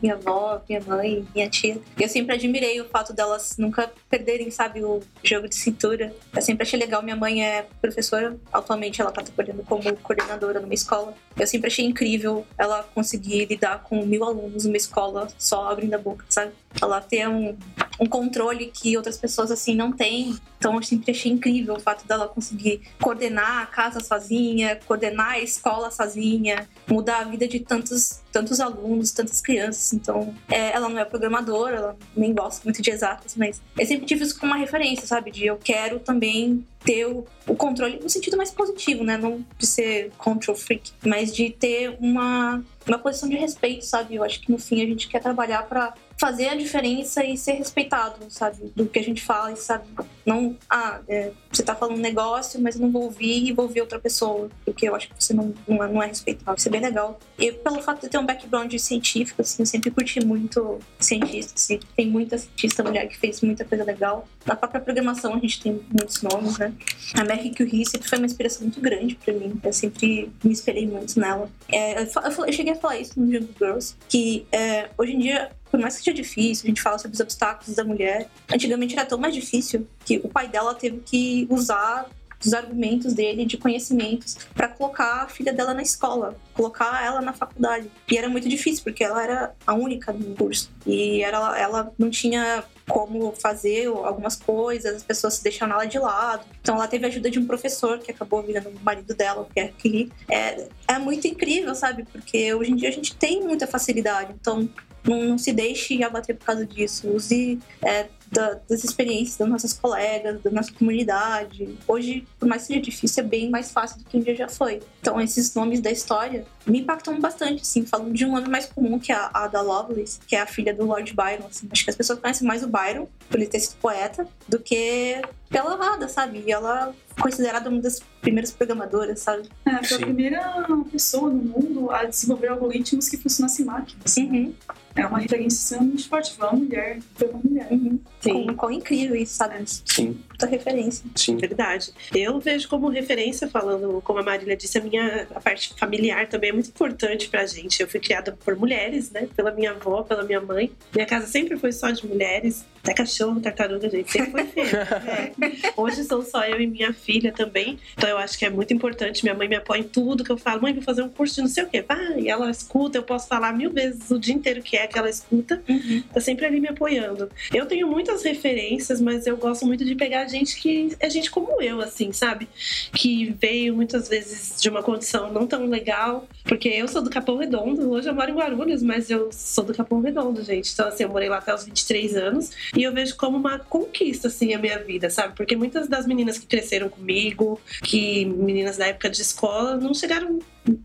Minha avó, minha mãe, minha tia. Eu sempre admirei o fato delas nunca perderem, sabe, o jogo de cintura. Eu sempre achei legal. Minha mãe é professora, atualmente ela tá trabalhando como coordenadora numa escola. Eu sempre achei incrível ela conseguir lidar com mil alunos numa escola só abrindo a boca, sabe? Ela ter um, um controle que outras pessoas assim não têm. Então eu sempre achei incrível o fato dela conseguir coordenar a casa sozinha, coordenar a escola sozinha, mudar a vida de tantos, tantos alunos, tantas crianças. Então, é, ela não é programadora, ela nem gosta muito de exatas, mas eu sempre tive isso como uma referência, sabe? De eu quero também ter o, o, controle no sentido mais positivo, né? Não de ser control freak, mas de ter uma, uma posição de respeito, sabe? Eu acho que no fim a gente quer trabalhar para fazer a diferença e ser respeitado, sabe? Do que a gente fala, sabe? Não, ah, é, você tá falando um negócio, mas eu não vou ouvir e vou ouvir outra pessoa, porque eu acho que você não, não, é, não é respeitável. Isso é bem legal. E pelo fato de ter um background científico, assim, eu sempre curti muito cientista, assim. Tem muita cientista mulher que fez muita coisa legal. Na própria programação a gente tem muitos nomes, né? A Mary Curie sempre foi uma inspiração muito grande para mim. Eu sempre me espelhei muito nela. É, eu, eu, cheguei a falar isso no Jungle Girls, que é, hoje em dia por mais que seja difícil, a gente fala sobre os obstáculos da mulher. Antigamente era tão mais difícil que o pai dela teve que usar os argumentos dele de conhecimentos para colocar a filha dela na escola, colocar ela na faculdade. E era muito difícil porque ela era a única no curso e era, ela não tinha como fazer algumas coisas, as pessoas se deixaram ela de lado. Então ela teve a ajuda de um professor que acabou virando o marido dela, que é Kiri. É, é muito incrível, sabe? Porque hoje em dia a gente tem muita facilidade. Então não, não se deixe abater por causa disso. Use é, da, das experiências das nossas colegas, da nossa comunidade. Hoje, por mais que seja difícil, é bem mais fácil do que um dia já foi. Então, esses nomes da história me impactam bastante, assim, falando de um nome mais comum, que é a Ada Lovelace, que é a filha do Lord Byron. Assim. Acho que as pessoas conhecem mais o Byron, por ele ter sido poeta, do que pela Ada, sabe? E ela considerada uma das primeiras programadoras, sabe? É, foi a primeira pessoa no mundo a desenvolver algoritmos que funcionassem máquinas. Uhum é uma referência extremamente forte. Foi uma mulher, foi uma mulher. Uhum. Sim. Quão, incrível isso, sabe? Sim. Puta referência. Sim. Verdade. Eu vejo como referência, falando, como a Marília disse, a minha a parte familiar também é muito importante pra gente. Eu fui criada por mulheres, né? Pela minha avó, pela minha mãe. Minha casa sempre foi só de mulheres. Até cachorro, tartaruga, gente, sempre foi feio. é. Hoje sou só eu e minha filha também. Então eu acho que é muito importante. Minha mãe me apoia em tudo que eu falo. Mãe, vou fazer um curso de não sei o quê. Vai, e ela escuta, eu posso falar mil vezes o dia inteiro que é que ela escuta. Uhum. Tá sempre ali me apoiando. Eu tenho muitas referências, mas eu gosto muito de pegar gente que é gente como eu, assim, sabe? Que veio muitas vezes de uma condição não tão legal. Porque eu sou do Capão Redondo. Hoje eu moro em Guarulhos, mas eu sou do Capão Redondo, gente. Então, assim, eu morei lá até os 23 anos. E eu vejo como uma conquista, assim, a minha vida, sabe? Porque muitas das meninas que cresceram comigo, que meninas da época de escola, não chegaram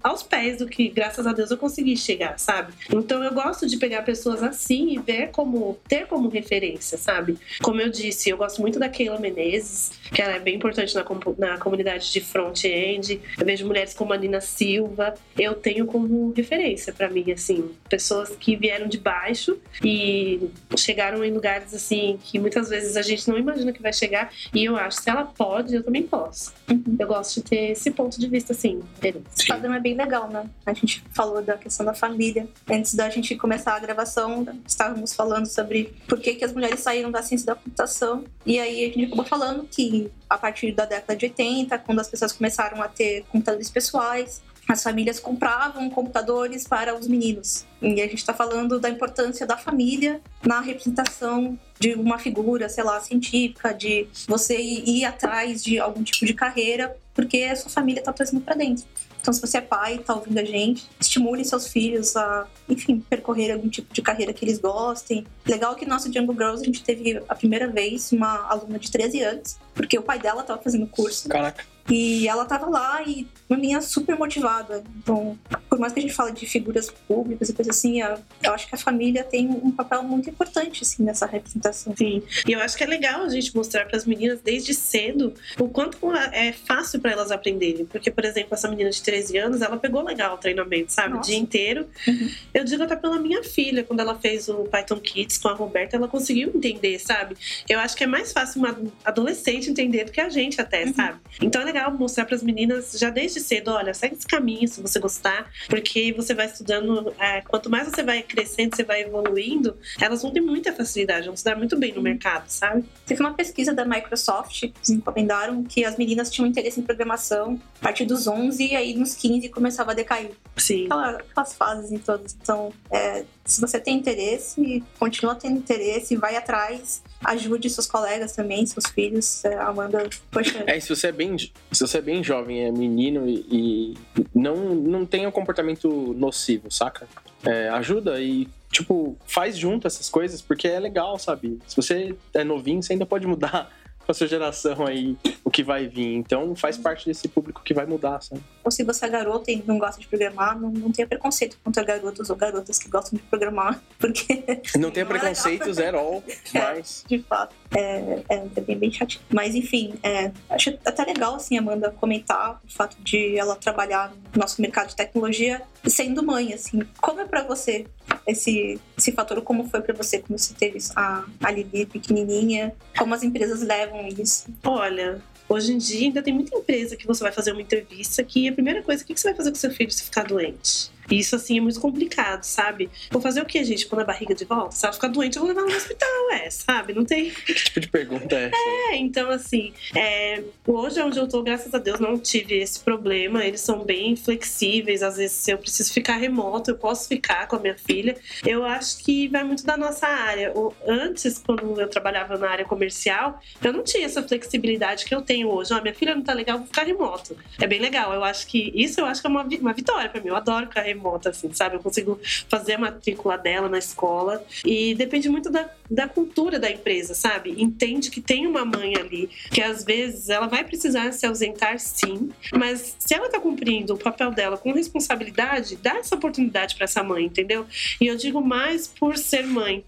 aos pés do que, graças a Deus, eu consegui chegar, sabe? Então eu gosto de pegar pessoas assim e ver como, ter como referência, sabe? Como eu disse, eu gosto muito da Keila Menezes, que ela é bem importante na, na comunidade de front-end. Eu vejo mulheres como a Nina Silva, eu tenho como referência para mim, assim, pessoas que vieram de baixo e chegaram em lugares, assim, que muitas vezes a gente não imagina que vai chegar. E eu acho, se ela pode, eu também posso. Uhum. Eu gosto de ter esse ponto de vista, assim, Sim programa é bem legal, né? A gente falou da questão da família. Antes da gente começar a gravação, estávamos falando sobre por que, que as mulheres saíram da ciência da computação. E aí a gente acabou falando que a partir da década de 80, quando as pessoas começaram a ter computadores pessoais, as famílias compravam computadores para os meninos. E a gente está falando da importância da família na representação de uma figura, sei lá, científica, de você ir atrás de algum tipo de carreira, porque a sua família está trazendo para dentro. Então, se você é pai e tá ouvindo a gente, estimule seus filhos a, enfim, percorrer algum tipo de carreira que eles gostem. Legal que no nosso Jungle Girls a gente teve a primeira vez uma aluna de 13 anos, porque o pai dela tava fazendo curso. Caraca. E ela tava lá e uma menina super motivada. Então, por mais que a gente fale de figuras públicas e coisas assim, eu acho que a família tem um papel muito importante assim nessa representação. Sim. E eu acho que é legal a gente mostrar para as meninas desde cedo o quanto é fácil para elas aprenderem. Porque, por exemplo, essa menina de 13 anos, ela pegou legal o treinamento, sabe? Nossa. O dia inteiro. Uhum. Eu digo até pela minha filha, quando ela fez o Python Kids com a Roberta, ela conseguiu entender, sabe? Eu acho que é mais fácil uma adolescente entender do que a gente até, uhum. sabe? Então é legal mostrar para as meninas já desde cedo, olha, segue esse caminho se você gostar, porque você vai estudando, é, quanto mais você vai crescendo, você vai evoluindo, elas vão ter muita facilidade, vão se dar muito bem no mercado, sabe? Teve uma pesquisa da Microsoft, eles encomendaram que as meninas tinham interesse em programação a partir dos 11 e aí nos 15 começava a decair. Sim. Aquelas fases em todas. Então, é, se você tem interesse, continua tendo interesse, vai atrás, ajude seus colegas também, seus filhos. É, Amanda, poxa. É, se você é bem, se você é bem jovem, é menino e, e não, não tem um comportamento nocivo, saca? É, ajuda e tipo, faz junto essas coisas, porque é legal, sabe? Se você é novinho, você ainda pode mudar com a sua geração aí o que vai vir. Então faz parte desse público que vai mudar, sabe? Ou se você é garota e não gosta de programar, não, não tenha preconceito contra garotos ou garotas que gostam de programar, porque... Não tenha preconceitos at all, mas... É, de fato. É, é, é bem, bem chato. Mas enfim, é, acho até legal, assim, Amanda, comentar o fato de ela trabalhar no nosso mercado de tecnologia sendo mãe, assim. Como é para você esse, esse fator? Como foi para você quando você teve a, a Lili pequenininha? Como as empresas levam isso? Olha, Hoje em dia ainda tem muita empresa que você vai fazer uma entrevista que a primeira coisa, o que você vai fazer com seu filho se ficar doente? E isso, assim, é muito complicado, sabe? Vou fazer o que, gente? Pôr na barriga de volta? Se ela ficar doente, eu vou levar no hospital, é, sabe? Não tem. Que tipo de pergunta é essa? É, então, assim, é, hoje onde eu tô, graças a Deus, não tive esse problema. Eles são bem flexíveis. Às vezes, se eu preciso ficar remoto, eu posso ficar com a minha filha. Eu acho que vai muito da nossa área. Antes, quando eu trabalhava na área comercial, eu não tinha essa flexibilidade que eu tenho hoje. Oh, minha filha não tá legal, vou ficar remoto. É bem legal. Eu acho que isso eu acho que é uma, uma vitória para mim. Eu adoro ficar remota, assim, sabe? Eu consigo fazer a matrícula dela na escola e depende muito da, da cultura da empresa, sabe? Entende que tem uma mãe ali, que às vezes ela vai precisar se ausentar sim, mas se ela tá cumprindo o papel dela com responsabilidade, dá essa oportunidade para essa mãe, entendeu? E eu digo mais por ser mãe.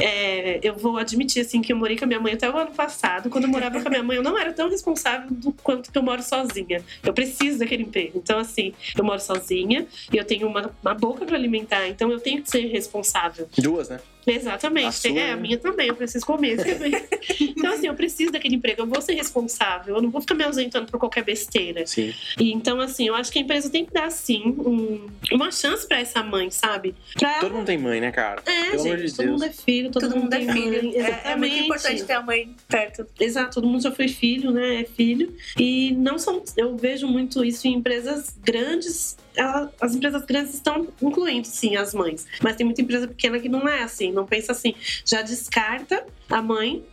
É, eu vou admitir assim que eu morei com a minha mãe até o ano passado. Quando eu morava com a minha mãe, eu não era tão responsável do quanto que eu moro sozinha. Eu preciso daquele emprego. Então, assim, eu moro sozinha e eu tenho uma, uma boca para alimentar, então eu tenho que ser responsável. Duas, né? Exatamente. A sua, é, a minha também, eu preciso comer também. então, assim, eu preciso daquele emprego, eu vou ser responsável, eu não vou ficar me ausentando por qualquer besteira. Sim. E, então, assim, eu acho que a empresa tem que dar, sim, um, uma chance pra essa mãe, sabe? Pra todo mundo tem mãe, né, cara? É, Pelo gente, de todo Deus. mundo é filho, todo, todo mundo, mundo, é filho. Exatamente. É, é, muito importante ter a mãe perto. Exato, todo mundo já foi filho, né? É filho. E não são. Eu vejo muito isso em empresas grandes ela, as empresas grandes estão incluindo, sim, as mães. Mas tem muita empresa pequena que não é assim, não pensa assim. Já descarta a mãe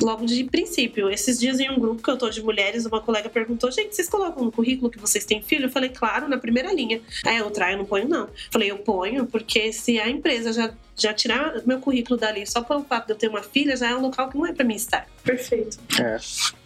logo de princípio. Esses dias em um grupo que eu tô de mulheres, uma colega perguntou: gente, vocês colocam no currículo que vocês têm filho? Eu falei, claro, na primeira linha. Aí a outra, ah, eu não ponho, não. falei, eu ponho, porque se a empresa já, já tirar meu currículo dali só pelo fato de eu ter uma filha, já é um local que não é para mim estar. Perfeito. É.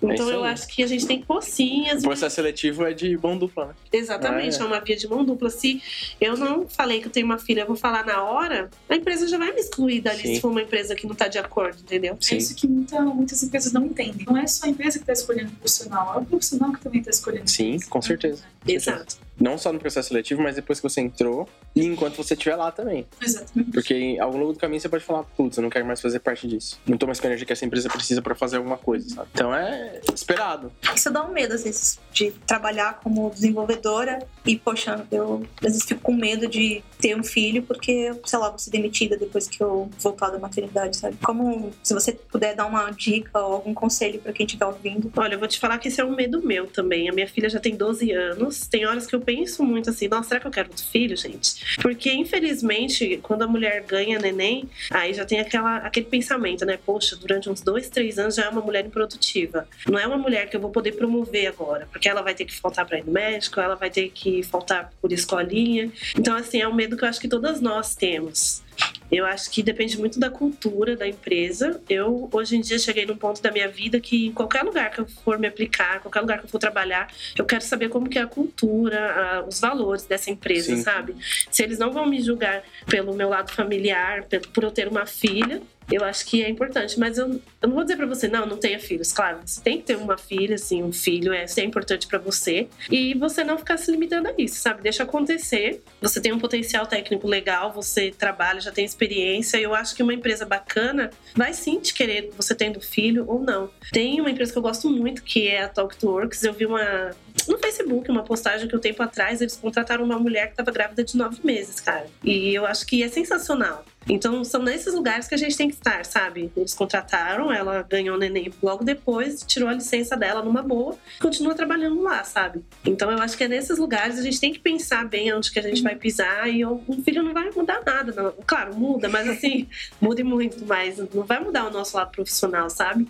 Então é eu acho que a gente tem que pôr sim. As o processo seletivo é de mão dupla, né? Exatamente, é. é uma via de mão dupla. Se eu não falei que eu tenho uma filha, eu vou falar na hora, a empresa já vai me excluir dali sim. se for uma empresa que não tá de acordo, entendeu? Sim. É isso que muita, muitas empresas não entendem. Não é só a empresa que está escolhendo o profissional, é o profissional que também está escolhendo. Sim, com certeza. Exato. Não só no processo seletivo, mas depois que você entrou e enquanto você estiver lá também. Exatamente. Porque ao longo do caminho você pode falar, putz, eu não quero mais fazer parte disso. Não tô mais com a energia que essa empresa precisa para fazer alguma coisa, sabe? Então é esperado. Isso dá um medo, às vezes, de trabalhar como desenvolvedora e, poxa, eu às vezes fico com medo de ter um filho porque, sei lá, vou ser demitida depois que eu voltar da maternidade, sabe? Como, se você puder dar uma dica ou algum conselho para quem estiver ouvindo. Olha, eu vou te falar que esse é um medo meu também. A minha filha já tem 12 anos, tem horas que eu penso muito assim, nossa, será que eu quero outro filho, gente? Porque, infelizmente, quando a mulher ganha neném, aí já tem aquela, aquele pensamento, né? Poxa, durante uns dois, três anos já é uma mulher improdutiva. Não é uma mulher que eu vou poder promover agora, porque ela vai ter que faltar para ir no médico, ela vai ter que faltar por escolinha. Então, assim, é um medo que eu acho que todas nós temos. Eu acho que depende muito da cultura da empresa. Eu, hoje em dia, cheguei num ponto da minha vida que em qualquer lugar que eu for me aplicar, qualquer lugar que eu for trabalhar, eu quero saber como que é a cultura, os valores dessa empresa, Sim. sabe? Se eles não vão me julgar pelo meu lado familiar, por eu ter uma filha, eu acho que é importante. Mas eu, eu não vou dizer para você, não, não tenha filhos. Claro, você tem que ter uma filha, assim, um filho, é, é importante para você. E você não ficar se limitando a isso, sabe? Deixa acontecer. Você tem um potencial técnico legal, você trabalha, já tem experiência. Eu acho que uma empresa bacana vai sim te querer, você tendo filho ou não. Tem uma empresa que eu gosto muito, que é a Talk to Works. Eu vi uma no Facebook uma postagem que um tempo atrás eles contrataram uma mulher que estava grávida de nove meses, cara. E eu acho que é sensacional. Então, são nesses lugares que a gente tem que estar, sabe? Eles contrataram, ela ganhou o neném logo depois, tirou a licença dela numa boa, continua trabalhando lá, sabe? Então, eu acho que é nesses lugares a gente tem que pensar bem onde que a gente vai pisar e um filho não vai mudar nada. Não. Claro, muda, mas assim, muda muito, mas não vai mudar o nosso lado profissional, sabe?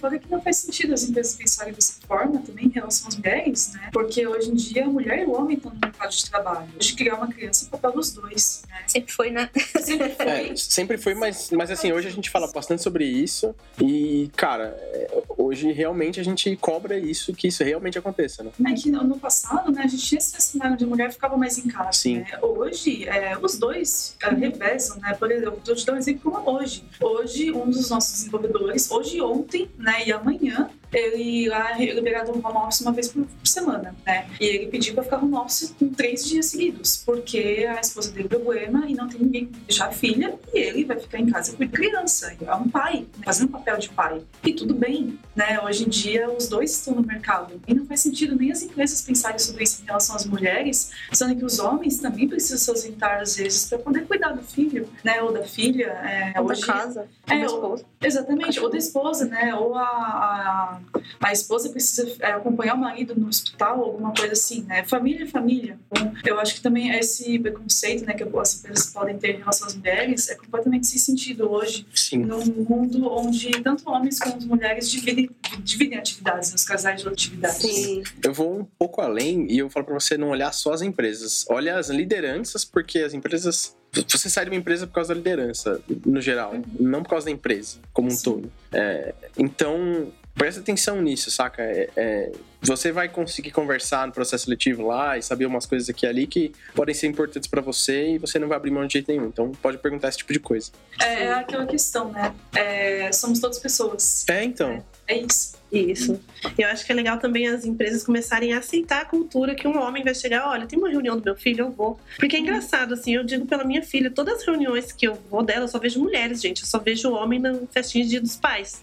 Fora que não faz sentido as empresas pensarem dessa forma também em relação às mulheres, né? Porque hoje em dia a mulher e o homem estão no mercado de trabalho. Hoje criar uma criança é papel dos dois, né? Sempre foi, né? Sempre foi. É, sempre foi, mas, mas assim, hoje a gente fala bastante sobre isso e, cara, é, hoje realmente a gente cobra isso, que isso realmente aconteça, né? É que no passado, né, a gente tinha esse cenário de mulher ficava mais em casa, Sim. Né? Hoje, é, os dois é, revezam, né? Por exemplo, eu te dou um exemplo como hoje. Hoje, um dos nossos desenvolvedores, hoje ontem, ontem, né, e amanhã ele lá é liberado um home office uma vez por semana, né? E ele pediu para ficar home office três dias seguidos, porque a esposa dele problema e não tem ninguém para deixar a filha e ele vai ficar em casa com a criança. É um pai, né? fazendo papel de pai. E tudo bem, né? Hoje em dia os dois estão no mercado e não faz sentido nem as empresas pensarem sobre isso em relação às mulheres, sendo que os homens também precisam se ausentar às vezes para poder cuidar do filho, né? Ou da filha. É, ou hoje... da casa, é, ou esposa. Exatamente, ou da esposa, né? Ou a, a a esposa precisa é, acompanhar o marido no hospital, alguma coisa assim, né? Família é família. Então, eu acho que também esse preconceito, né, que as empresas podem ter em relação às mulheres é completamente sem sentido hoje, Sim. num mundo onde tanto homens quanto mulheres dividem, dividem atividades, nos casais de atividades. Sim. Eu vou um pouco além e eu falo para você não olhar só as empresas, olha as lideranças, porque as empresas você sai de uma empresa por causa da liderança, no geral, uhum. não por causa da empresa como um Sim. todo. É, então, presta atenção nisso, saca? É, é, você vai conseguir conversar no processo seletivo lá e saber umas coisas aqui e ali que podem ser importantes para você e você não vai abrir mão de jeito nenhum. Então, pode perguntar esse tipo de coisa. É, é aquela questão, né? É, somos todas pessoas. É, então. É, é isso. Isso. Eu acho que é legal também as empresas começarem a aceitar a cultura que um homem vai chegar, olha, tem uma reunião do meu filho, eu vou. Porque é engraçado, assim, eu digo pela minha filha, todas as reuniões que eu vou dela, eu só vejo mulheres, gente. Eu só vejo homem na festinha de dia dos pais.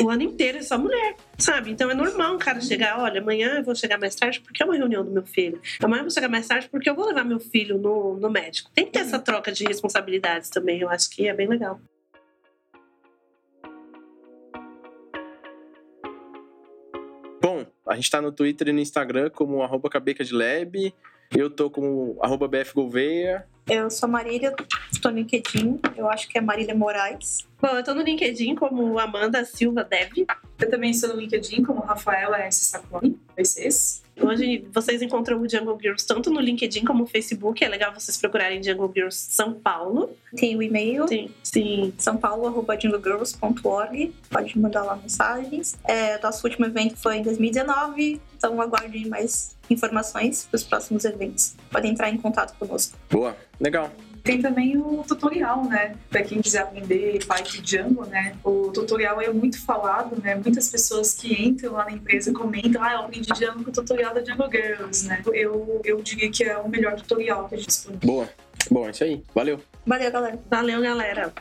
o ano inteiro é só mulher, sabe? Então é normal um cara chegar, olha, amanhã eu vou chegar mais tarde porque é uma reunião do meu filho. Amanhã eu vou chegar mais tarde porque eu vou levar meu filho no, no médico. Tem que ter essa troca de responsabilidades também, eu acho que é bem legal. Bom, a gente está no Twitter e no Instagram como arroba cabeca de lab. Eu tô como arroba bfgouveia. Eu sou Marília, estou no LinkedIn. Eu acho que é Marília Moraes. Bom, eu tô no LinkedIn como Amanda Silva Dev. Eu também estou no LinkedIn como Rafaela S. Saconi, vocês. Hoje vocês encontram o Jungle Girls tanto no LinkedIn como no Facebook. É legal vocês procurarem Jungle Girls São Paulo. Tem o e-mail. Sim. Sim. São Paulo.junglegirls.org. Pode mandar lá mensagens. É, nosso último evento foi em 2019. Então aguardem mais informações para os próximos eventos. Podem entrar em contato conosco. Boa, legal. Tem também o tutorial, né? Para quem quiser aprender Python Django, né? O tutorial é muito falado, né? Muitas pessoas que entram lá na empresa comentam, ah, eu aprendi Django com o tutorial da Django Girls, né? Eu, eu diria que é o melhor tutorial que a gente disponibiliza. Boa. Bom, é isso aí. Valeu. Valeu, galera. Valeu, galera.